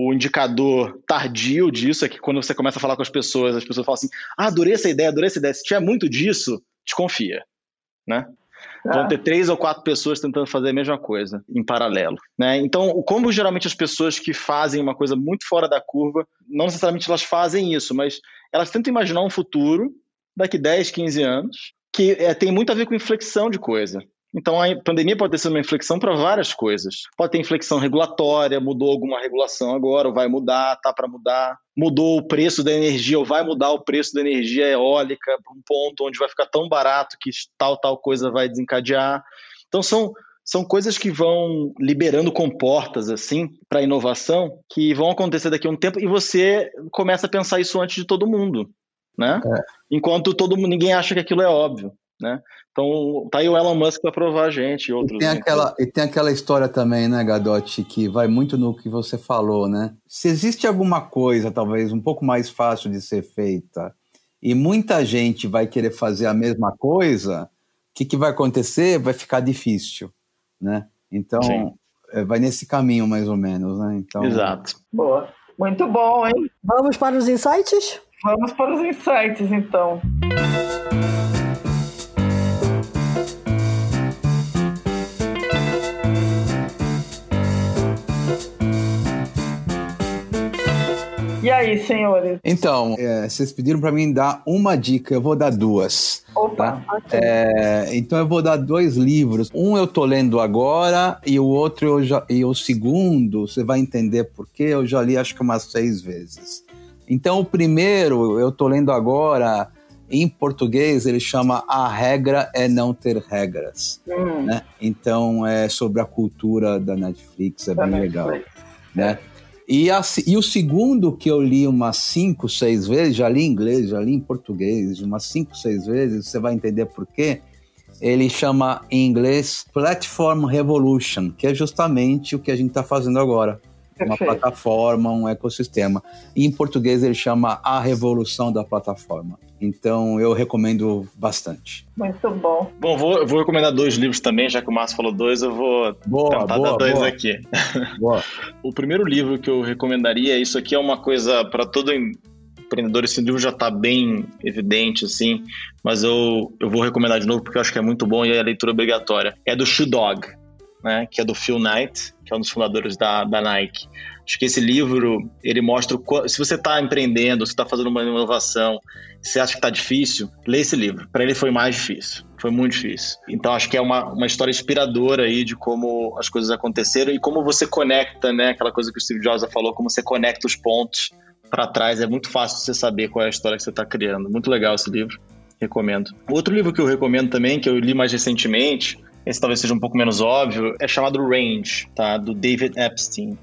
o indicador tardio disso é que quando você começa a falar com as pessoas, as pessoas falam assim: ah, adorei essa ideia, adorei essa ideia. Se tiver muito disso, desconfia, né? Vão ter três ou quatro pessoas tentando fazer a mesma coisa em paralelo. Né? Então, como geralmente as pessoas que fazem uma coisa muito fora da curva, não necessariamente elas fazem isso, mas elas tentam imaginar um futuro daqui 10, 15 anos que é, tem muito a ver com inflexão de coisa. Então a pandemia pode ter sido uma inflexão para várias coisas. Pode ter inflexão regulatória, mudou alguma regulação agora, ou vai mudar, tá para mudar. Mudou o preço da energia, ou vai mudar o preço da energia eólica para um ponto onde vai ficar tão barato que tal tal coisa vai desencadear. Então são são coisas que vão liberando comportas assim para inovação que vão acontecer daqui a um tempo e você começa a pensar isso antes de todo mundo, né? É. Enquanto todo mundo ninguém acha que aquilo é óbvio. Né? Então tá aí o Elon Musk para provar a gente e outros. E tem, aquela, e tem aquela história também, né, Gadotti, que vai muito no que você falou, né? Se existe alguma coisa, talvez, um pouco mais fácil de ser feita, e muita gente vai querer fazer a mesma coisa, o que, que vai acontecer? Vai ficar difícil, né? Então, é, vai nesse caminho, mais ou menos, né? Então, Exato. Boa. Muito bom, hein? Vamos para os insights? Vamos para os insights, então. E aí, senhores? Então, é, vocês pediram para mim dar uma dica, eu vou dar duas. Opa, tá? é, então eu vou dar dois livros. Um eu tô lendo agora e o outro eu já, e o segundo você vai entender porque eu já li acho que umas seis vezes. Então o primeiro eu tô lendo agora em português ele chama A Regra é Não Ter Regras. Hum. Né? Então é sobre a cultura da Netflix, é Da bem Netflix. legal. Né? E, a- e o segundo que eu li umas cinco, seis vezes, já li em inglês, já li em português, umas cinco, seis vezes, você vai entender por quê. Ele chama em inglês Platform Revolution, que é justamente o que a gente está fazendo agora. Uma Perfeito. plataforma, um ecossistema. E em português ele chama A Revolução da Plataforma. Então eu recomendo bastante. Muito bom. Bom, vou, eu vou recomendar dois livros também, já que o Márcio falou dois, eu vou Boa, tentar dar boa, dois boa. aqui. boa. O primeiro livro que eu recomendaria, isso aqui é uma coisa para todo empreendedor, esse livro já está bem evidente, assim, mas eu, eu vou recomendar de novo porque eu acho que é muito bom e é a leitura obrigatória. É do Shoe Dog, né, que é do Phil Knight, que é um dos fundadores da, da Nike. Acho que esse livro, ele mostra, o se você está empreendendo, se está fazendo uma inovação, se acha que está difícil, lê esse livro. Para ele foi mais difícil, foi muito difícil. Então acho que é uma, uma história inspiradora aí de como as coisas aconteceram e como você conecta, né, aquela coisa que o Steve Jobs falou, como você conecta os pontos para trás. É muito fácil você saber qual é a história que você está criando. Muito legal esse livro, recomendo. Outro livro que eu recomendo também, que eu li mais recentemente, esse talvez seja um pouco menos óbvio, é chamado Range, tá? Do David Epstein.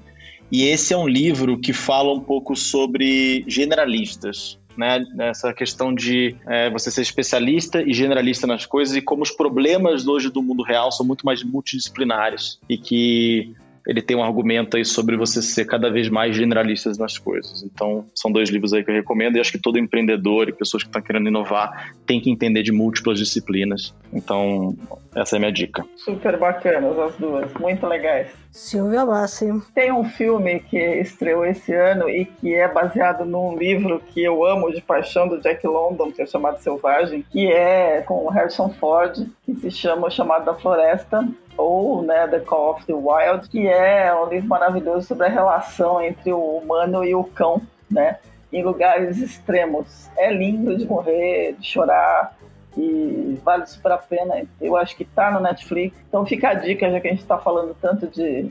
E esse é um livro que fala um pouco sobre generalistas, né? Essa questão de é, você ser especialista e generalista nas coisas e como os problemas hoje do mundo real são muito mais multidisciplinares e que ele tem um argumento aí sobre você ser cada vez mais generalistas nas coisas. Então, são dois livros aí que eu recomendo e acho que todo empreendedor e pessoas que estão querendo inovar tem que entender de múltiplas disciplinas. Então, essa é a minha dica. Super bacanas as duas, muito legais. Silvia Bassi. Tem um filme que estreou esse ano e que é baseado num livro que eu amo de paixão do Jack London, que é chamado Selvagem, que é com o Harrison Ford, que se chama O Chamado da Floresta, ou né, The Call of the Wild, que é um livro maravilhoso sobre a relação entre o humano e o cão, né? Em lugares extremos. É lindo de morrer, de chorar, e vale super a pena. Eu acho que tá no Netflix. Então fica a dica, já que a gente está falando tanto de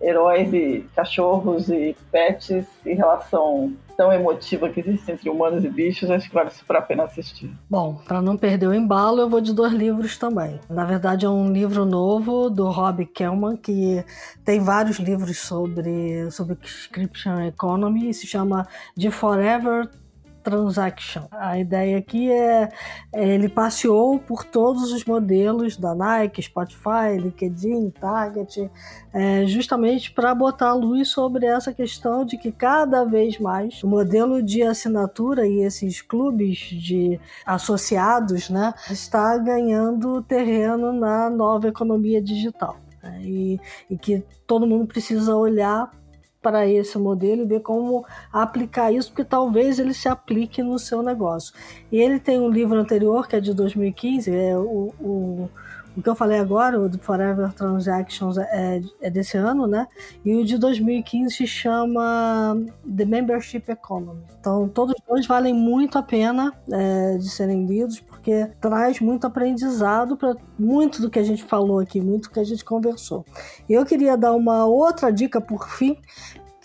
heróis e cachorros e pets e relação tão emotiva que existe entre humanos e bichos, acho que vale super a pena assistir. Bom, para não perder o embalo, eu vou de dois livros também. Na verdade, é um livro novo do Rob Kellman, que tem vários livros sobre, sobre Subscription Economy, se chama The Forever Transaction. A ideia aqui é, é ele passeou por todos os modelos da Nike, Spotify, LinkedIn, Target, é, justamente para botar luz sobre essa questão de que cada vez mais o modelo de assinatura e esses clubes de associados né, está ganhando terreno na nova economia digital. né, e, e que todo mundo precisa olhar para esse modelo e ver como aplicar isso, porque talvez ele se aplique no seu negócio. E ele tem um livro anterior, que é de 2015, é o, o, o que eu falei agora, o Forever Transactions, é, é desse ano, né? E o de 2015 se chama The Membership Economy. Então, todos dois valem muito a pena é, de serem lidos, porque traz muito aprendizado para muito do que a gente falou aqui, muito do que a gente conversou. E eu queria dar uma outra dica por fim,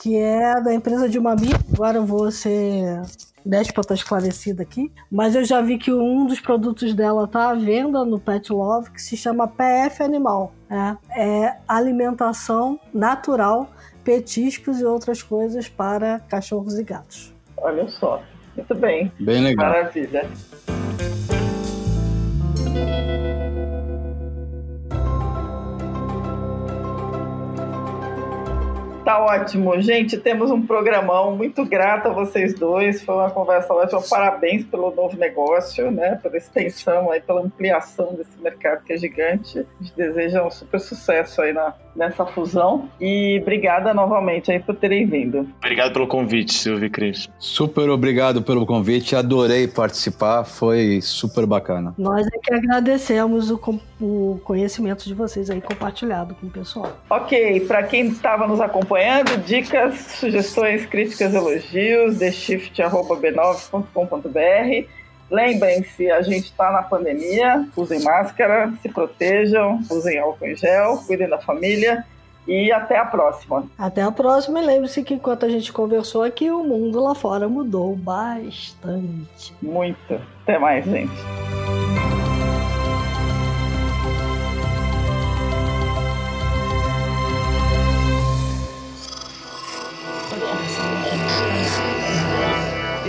que é da empresa de uma amiga. Agora eu vou ser déspota esclarecida aqui, mas eu já vi que um dos produtos dela tá à venda no Pet Love, que se chama PF Animal. É, é alimentação natural, petiscos e outras coisas para cachorros e gatos. Olha só. Muito bem. Bem legal. Maravilha. Tá ótimo. Gente, temos um programão. Muito grata a vocês dois. Foi uma conversa ótima. Parabéns pelo novo negócio, né? Pela extensão aí, pela ampliação desse mercado que é gigante. A gente deseja um super sucesso aí na, nessa fusão. E obrigada novamente aí por terem vindo. Obrigado pelo convite, Silvio e Cris. Super obrigado pelo convite. Adorei participar. Foi super bacana. Nós é que agradecemos o, o conhecimento de vocês aí compartilhado com o pessoal. Ok, para quem estava nos acompanhando, dicas, sugestões, críticas, elogios, theshift.b9.com.br. Lembrem-se, a gente está na pandemia, usem máscara, se protejam, usem álcool em gel, cuidem da família e até a próxima. Até a próxima e lembre-se que enquanto a gente conversou aqui, o mundo lá fora mudou bastante. Muito. Até mais, gente.